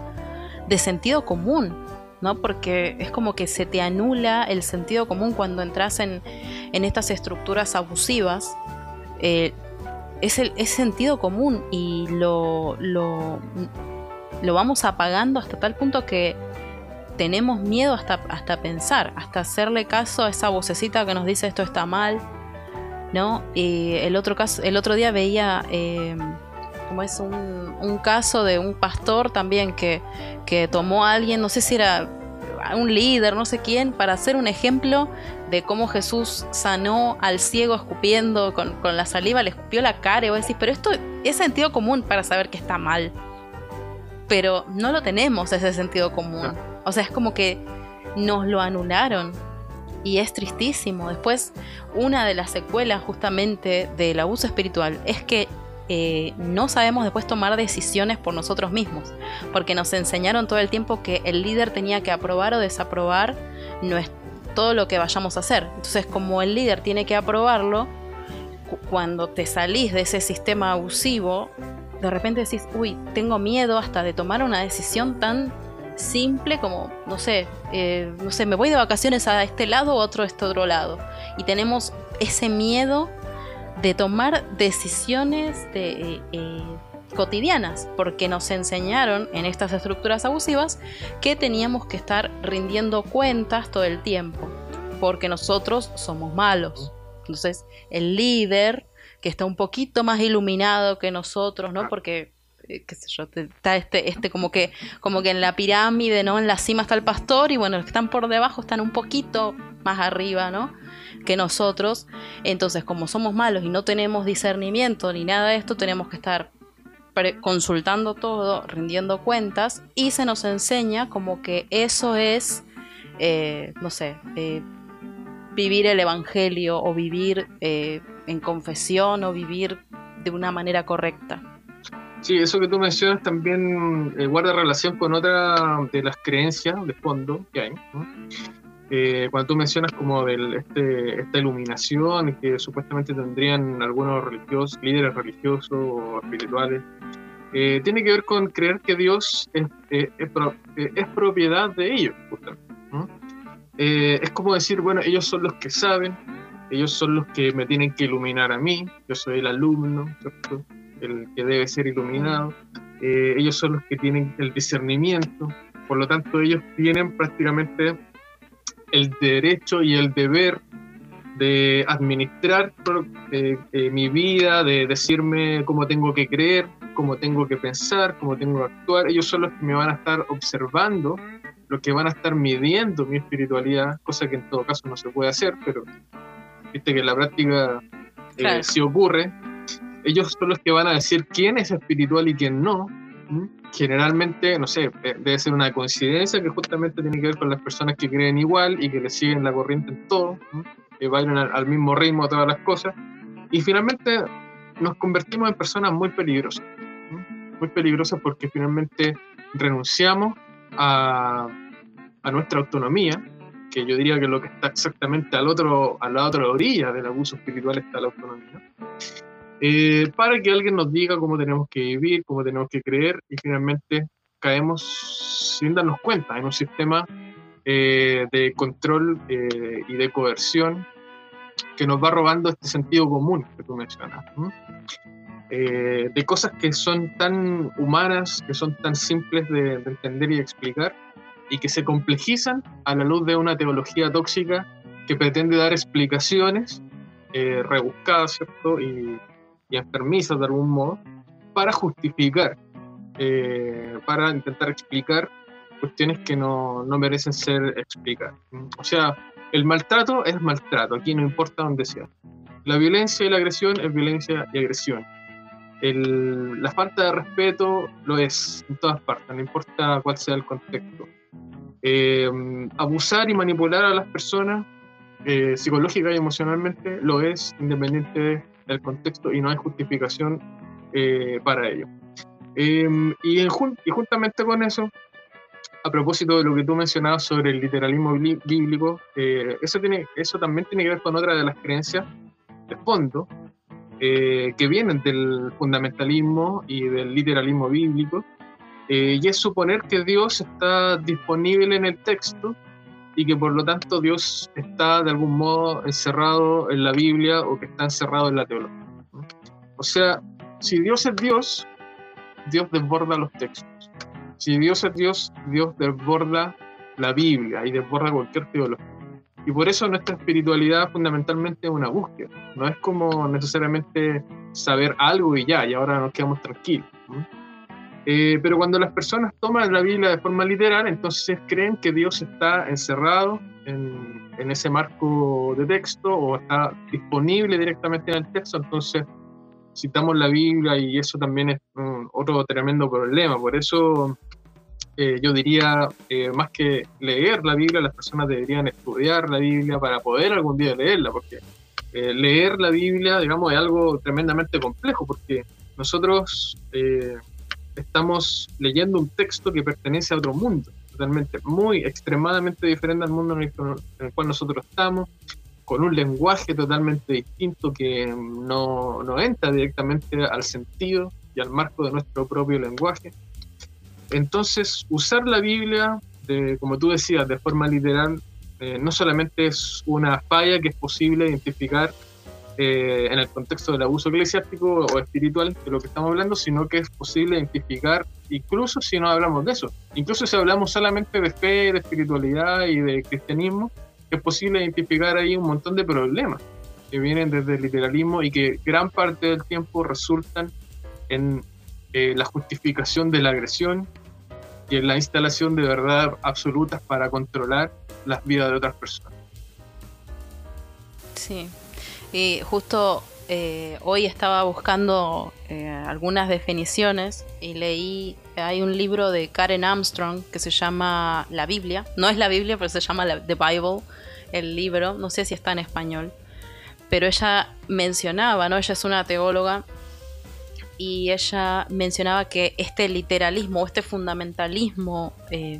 de sentido común, ¿no? Porque es como que se te anula el sentido común cuando entras en, en estas estructuras abusivas. Eh, es, el, sentido común y lo, lo, vamos apagando hasta tal punto que tenemos miedo hasta, hasta pensar, hasta hacerle caso a esa vocecita que nos dice esto está mal, ¿no? Y el otro, caso, el otro día veía eh, como es un, un, caso de un pastor también que, que tomó a alguien, no sé si era un líder, no sé quién, para hacer un ejemplo de cómo Jesús sanó al ciego escupiendo con, la saliva, le escupió la cara y vos decís, pero esto es sentido común para saber que está mal. Pero no lo tenemos ese sentido común. O sea, es como que nos lo anularon. Y es tristísimo. Después, una de las secuelas justamente del abuso espiritual es que eh, no sabemos después tomar decisiones por nosotros mismos, porque nos enseñaron todo el tiempo que el líder tenía que aprobar o desaprobar todo lo que vayamos a hacer. Entonces, como el líder tiene que aprobarlo, cuando te salís de ese sistema abusivo, de repente decís, uy, tengo miedo hasta de tomar una decisión tan simple como, no sé, eh, no sé, me voy de vacaciones a este lado o otro a este otro lado. Y tenemos ese miedo de tomar decisiones de, eh, cotidianas, porque nos enseñaron en estas estructuras abusivas que teníamos que estar rindiendo cuentas todo el tiempo, porque nosotros somos malos. Entonces, el líder, que está un poquito más iluminado que nosotros, ¿no? Porque eh, qué sé yo, está este, este como que, como que en la pirámide, ¿no? En la cima está el pastor, y bueno, los que están por debajo están un poquito más arriba, ¿no? que nosotros. Entonces, como somos malos y no tenemos discernimiento ni nada de esto, tenemos que estar consultando todo, rindiendo cuentas y se nos enseña como que eso es, eh, no sé, eh, vivir el Evangelio o vivir eh, en confesión o vivir de una manera correcta. Sí, eso que tú mencionas también guarda relación con otra de las creencias de fondo que hay. Eh, cuando tú mencionas como del, este, esta iluminación que supuestamente tendrían algunos religiosos, líderes religiosos o espirituales, eh, tiene que ver con creer que Dios es, eh, es, propiedad de ellos, justamente. es como decir, bueno, ellos son los que saben, ellos son los que me tienen que iluminar a mí, yo soy el alumno, ¿cierto? El que debe ser iluminado, eh, ellos son los que tienen el discernimiento, por lo tanto ellos tienen prácticamente el derecho y el deber de administrar eh, eh, mi vida, de decirme cómo tengo que creer, cómo tengo que pensar, cómo tengo que actuar. Ellos son los que me van a estar observando, los que van a estar midiendo mi espiritualidad, cosa que en todo caso no se puede hacer, pero viste que en la práctica eh, si ocurre. Ellos son los que van a decir quién es espiritual y quién no. Generalmente, no sé, debe ser una coincidencia que justamente tiene que ver con las personas que creen igual y que le siguen la corriente en todo que bailan al, mismo ritmo todas las cosas. Y finalmente nos convertimos en personas muy peligrosas. Muy peligrosas porque finalmente renunciamos a, a, nuestra autonomía, que yo diría que lo que está exactamente al otro, a la otra orilla del abuso espiritual está la autonomía, eh, para que alguien nos diga cómo tenemos que vivir, cómo tenemos que creer, y finalmente caemos sin darnos cuenta en un sistema eh, de control eh, y de coerción que nos va robando este sentido común que tú mencionas. Eh, de cosas que son tan humanas, que son tan simples de, entender y explicar, y que se complejizan a la luz de una teología tóxica que pretende dar explicaciones rebuscadas ¿cierto? Y, y, enfermizas de algún modo para justificar, para intentar explicar cuestiones que no, no merecen ser explicadas. O sea, el maltrato es maltrato, aquí no importa dónde sea. La violencia y la agresión es violencia y agresión. El, la falta de respeto lo es en todas partes, no importa cuál sea el contexto. Eh, abusar y manipular a las personas eh, psicológica y emocionalmente lo es independiente del contexto y no hay justificación eh, para ello. y, y, justamente con eso a propósito de lo que tú mencionabas sobre el literalismo bíblico, eh, eso, tiene, eso también tiene que ver con otra de las creencias de fondo eh, que vienen del fundamentalismo y del literalismo bíblico, eh, y es suponer que Dios está disponible en el texto y que por lo tanto Dios está de algún modo encerrado en la Biblia o que está encerrado en la teología. O sea, si Dios es Dios, Dios desborda los textos. Si Dios es Dios, Dios desborda la Biblia y desborda cualquier teología. Y por eso nuestra espiritualidad fundamentalmente es una búsqueda. No es como necesariamente saber algo y ya, y ahora nos quedamos tranquilos. Eh, pero cuando las personas toman la Biblia de forma literal, entonces creen que Dios está encerrado en, en ese marco de texto o está disponible directamente en el texto, entonces citamos la Biblia y eso también es otro tremendo problema. Por eso eh, yo diría, eh, más que leer la Biblia, las personas deberían estudiar la Biblia para poder algún día leerla, porque eh, leer la Biblia, digamos, es algo tremendamente complejo, porque nosotros estamos leyendo un texto que pertenece a otro mundo, totalmente, muy extremadamente diferente al mundo en el, cual nosotros estamos, con un lenguaje totalmente distinto que no, no entra directamente al sentido y al marco de nuestro propio lenguaje. Entonces, usar la Biblia, de, como tú decías, de forma literal, eh, no solamente es una falla que es posible identificar eh, en el contexto del abuso eclesiástico o espiritual de lo que estamos hablando, sino que es posible identificar, incluso si no hablamos de eso, incluso si hablamos solamente de fe, de espiritualidad y de cristianismo, es posible identificar ahí un montón de problemas que vienen desde el literalismo y que gran parte del tiempo resultan en eh, la justificación de la agresión y en la instalación de verdad absolutas para controlar las vidas de otras personas. Sí, y justo eh, hoy estaba buscando eh, algunas definiciones y leí, hay un libro de Karen Armstrong que se llama La Biblia, no es la Biblia, pero se llama The Bible, el libro, no sé si está en español, pero ella mencionaba, ¿no? Ella es una teóloga y ella mencionaba que este literalismo, este fundamentalismo, eh,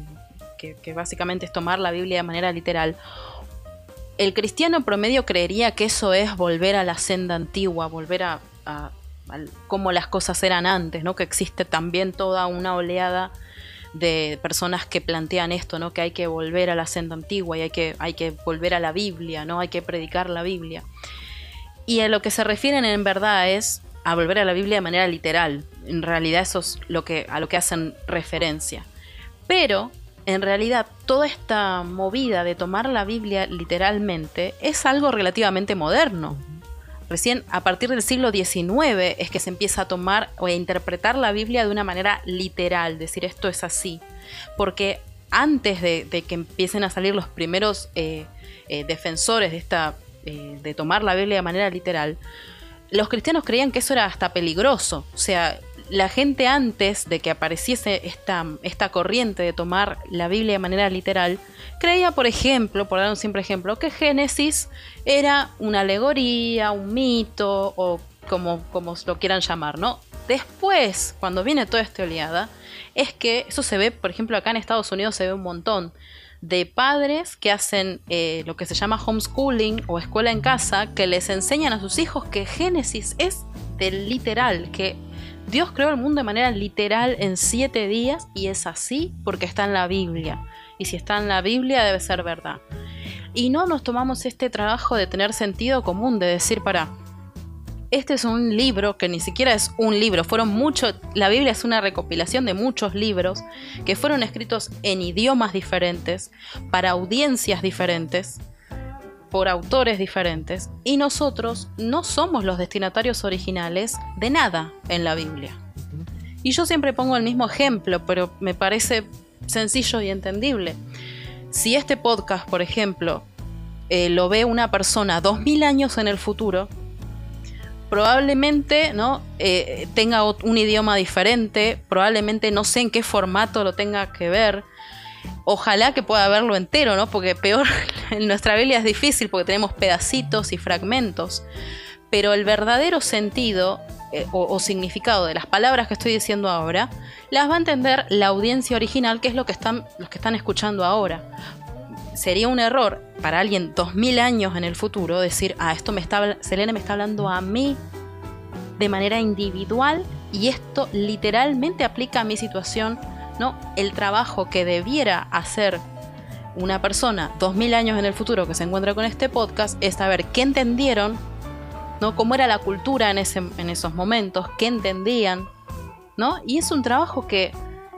que, básicamente es tomar la Biblia de manera literal, el cristiano promedio creería que eso es volver a la senda antigua, volver a, a, cómo las cosas eran antes, ¿no? que existe también toda una oleada de personas que plantean esto, ¿no? Que hay que volver a la senda antigua y hay que, hay que volver a la Biblia, ¿no? Hay que predicar la Biblia. Y a lo que se refieren en verdad es a volver a la Biblia de manera literal. En realidad eso es lo que, a lo que hacen referencia. Pero, en realidad, toda esta movida de tomar la Biblia literalmente es algo relativamente moderno. Recién a partir del siglo XIX es que se empieza a tomar o a interpretar la Biblia de una manera literal, decir esto es así. Porque antes de, que empiecen a salir los primeros eh, eh, defensores de, esta, eh, de tomar la Biblia de manera literal, los cristianos creían que eso era hasta peligroso. O sea, la gente antes de que apareciese esta, esta corriente de tomar la Biblia de manera literal, creía, por ejemplo, por dar un simple ejemplo, que Génesis era una alegoría, un mito o como, como lo quieran llamar, ¿no? Después, cuando viene toda esta oleada, es que eso se ve, por ejemplo, acá en Estados Unidos se ve un montón de padres que hacen eh, lo que se llama homeschooling o escuela en casa, que les enseñan a sus hijos que Génesis es del literal, que Dios creó el mundo de manera literal en siete días y es así porque está en la Biblia. Y si está en la Biblia debe ser verdad. Y no nos tomamos este trabajo de tener sentido común, de decir, para, este es un libro que ni siquiera es un libro, fueron muchos, la Biblia es una recopilación de muchos libros que fueron escritos en idiomas diferentes, para audiencias diferentes, por autores diferentes y nosotros no somos los destinatarios originales de nada en la Biblia. Y yo siempre pongo el mismo ejemplo, pero me parece sencillo y entendible. Si este podcast, por ejemplo, eh, lo ve una persona dos mil años en el futuro, probablemente ¿no? Eh, tenga un idioma diferente, probablemente no sé en qué formato lo tenga que ver, Ojalá que pueda verlo entero, ¿no? Porque peor en nuestra Biblia es difícil porque tenemos pedacitos y fragmentos. Pero el verdadero sentido eh, o, significado de las palabras que estoy diciendo ahora, las va a entender la audiencia original, que es lo que están, los que están escuchando ahora. Sería un error para alguien dos mil años en el futuro decir, ah, esto me está, Selene me está hablando a mí de manera individual y esto literalmente aplica a mi situación ¿no? El trabajo que debiera hacer una persona dos mil años en el futuro que se encuentra con este podcast es saber qué entendieron, ¿no? Cómo era la cultura en, ese, en esos momentos, qué entendían, ¿no? Y es un trabajo que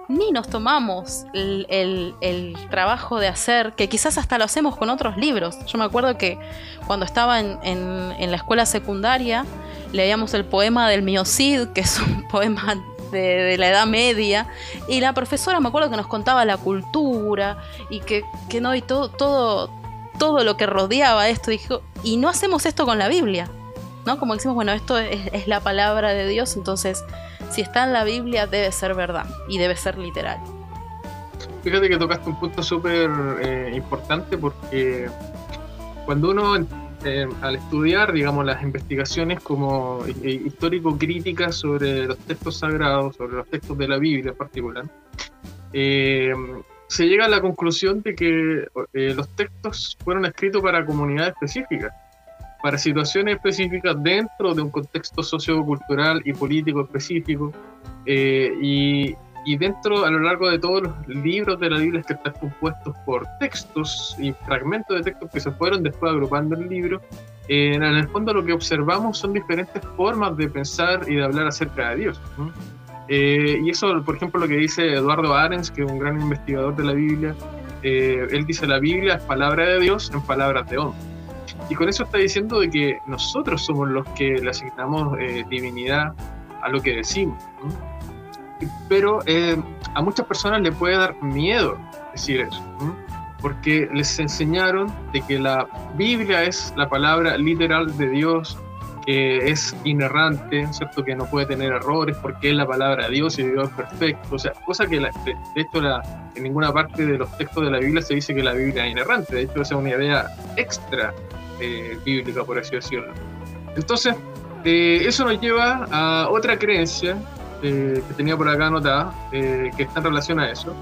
ni nos tomamos el, trabajo de hacer, que quizás hasta lo hacemos con otros libros. Yo me acuerdo que cuando estaba en, en la escuela secundaria, leíamos el poema del Cid, que es un poema de, la Edad Media, y la profesora me acuerdo que nos contaba la cultura y que, no, y todo, todo, todo lo que rodeaba esto, dijo, y no hacemos esto con la Biblia, ¿no? Como decimos, bueno, esto es, la palabra de Dios, entonces si está en la Biblia debe ser verdad y debe ser literal. Fíjate que tocaste un punto súper eh, importante porque cuando uno eh, al estudiar, digamos, las investigaciones como eh, histórico-críticas sobre los textos sagrados, sobre los textos de la Biblia en particular, eh, se llega a la conclusión de que los textos fueron escritos para comunidades específicas, para situaciones específicas dentro de un contexto sociocultural y político específico, y, y dentro, a lo largo de todos los libros de la Biblia que están compuestos por textos y fragmentos de textos que se fueron después agrupando el libro, eh, en el fondo lo que observamos son diferentes formas de pensar y de hablar acerca de Dios. Eh, y eso, por ejemplo, lo que dice Eduardo Arens, que es un gran investigador de la Biblia, eh, él dice la Biblia es palabra de Dios en palabras de hombre. Y con eso está diciendo de que nosotros somos los que le asignamos divinidad a lo que decimos pero eh, a muchas personas le puede dar miedo decir eso, porque les enseñaron de que la Biblia es la palabra literal de Dios, que es inerrante, ¿cierto? que no puede tener errores porque es la palabra de Dios y Dios es perfecto, o sea, cosa que de, hecho en ninguna parte de los textos de la Biblia se dice que la Biblia es inerrante, de hecho esa es una idea extra eh, bíblica, por así decirlo. Entonces, eh, eso nos lleva a otra creencia eh, que tenía por acá anotada, eh, que está en relación a eso,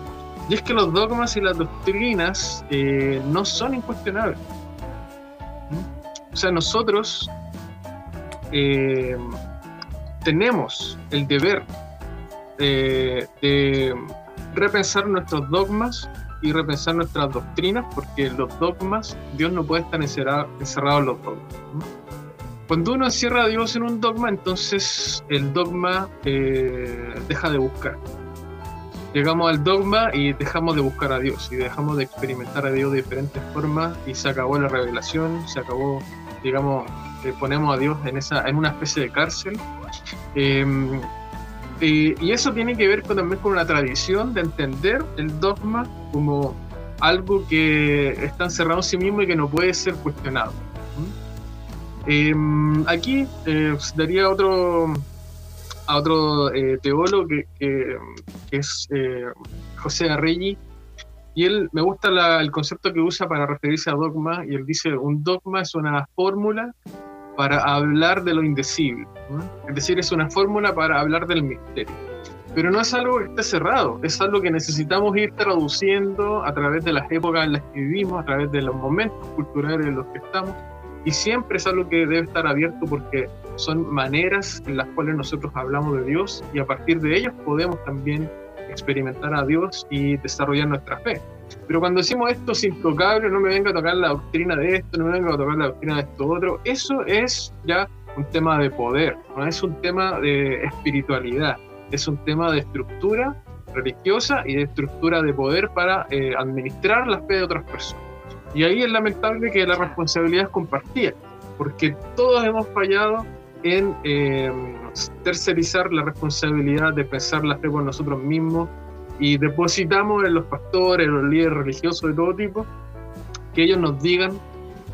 y es que los dogmas y las doctrinas eh, no son incuestionables. ¿Mm? O sea, nosotros tenemos el deber de repensar nuestros dogmas y repensar nuestras doctrinas, porque los dogmas, Dios no puede estar encerrado, encerrado en los dogmas. Cuando uno encierra a Dios en un dogma, entonces el dogma eh, deja de buscar. Llegamos al dogma y dejamos de buscar a Dios y dejamos de experimentar a Dios de diferentes formas y se acabó la revelación, se acabó, digamos, eh, ponemos a Dios en, esa, en una especie de cárcel. Em, y eso tiene que ver también con una tradición de entender el dogma como algo que está encerrado en sí mismo y que no puede ser cuestionado. Em, aquí eh, daría otro, a otro eh, teólogo que, es eh, José Arregui, y él me gusta el concepto que usa para referirse a dogma, y él dice, un dogma es una fórmula para hablar de lo indecible, es decir, es una fórmula para hablar del misterio. Pero no es algo que esté cerrado, es algo que necesitamos ir traduciendo a través de las épocas en las que vivimos, a través de los momentos culturales en los que estamos, y siempre es algo que debe estar abierto porque son maneras en las cuales nosotros hablamos de Dios y a partir de ellas podemos también experimentar a Dios y desarrollar nuestra fe. Pero cuando decimos esto es intocable, no me venga a tocar la doctrina de esto, no me venga a tocar la doctrina de esto otro, eso es ya un tema de poder, no es un tema de espiritualidad, es un tema de estructura religiosa y de estructura de poder para eh, administrar la fe de otras personas. Y ahí es lamentable que la responsabilidad es compartida, porque todos hemos fallado en eh, tercerizar la responsabilidad de pensar la fe por nosotros mismos y depositamos en los pastores, en los líderes religiosos de todo tipo, que ellos nos digan,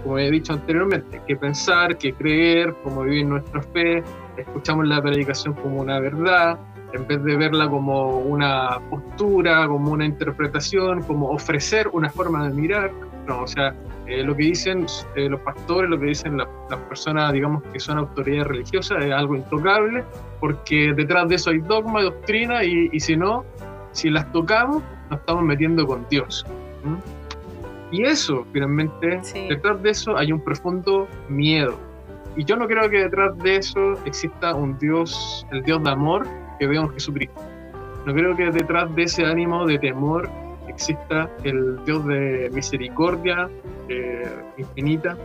como he dicho anteriormente, qué pensar, qué creer, cómo vivir nuestra fe, escuchamos la predicación como una verdad, en vez de verla como una postura, como una interpretación, como ofrecer una forma de mirar, no, o sea, eh, lo que dicen eh, los pastores, lo que dicen las personas, digamos, que son autoridades religiosas, es algo intocable, porque detrás de eso hay dogma, doctrina, y, y si no, si las tocamos, nos estamos metiendo con Dios. Y eso, finalmente, detrás de eso hay un profundo miedo. Y yo no creo que detrás de eso exista un Dios, el Dios de amor que veo en Jesucristo. No creo que detrás de ese ánimo de temor exista el Dios de misericordia eh, infinita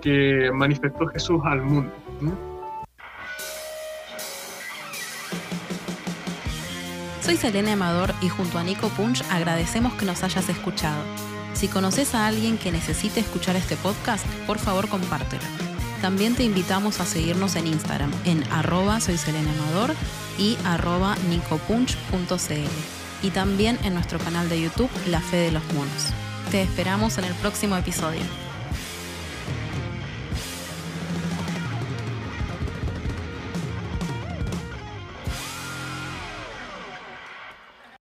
que manifestó Jesús al mundo. Soy Selena Amador y junto a Nico Punch agradecemos que nos hayas escuchado. Si conoces a alguien que necesite escuchar este podcast, por favor compártelo. También te invitamos a seguirnos en Instagram en arroba soy Selena Amador y arroba nicopunch.cl y también en nuestro canal de YouTube La Fe de los Monos. Te esperamos en el próximo episodio.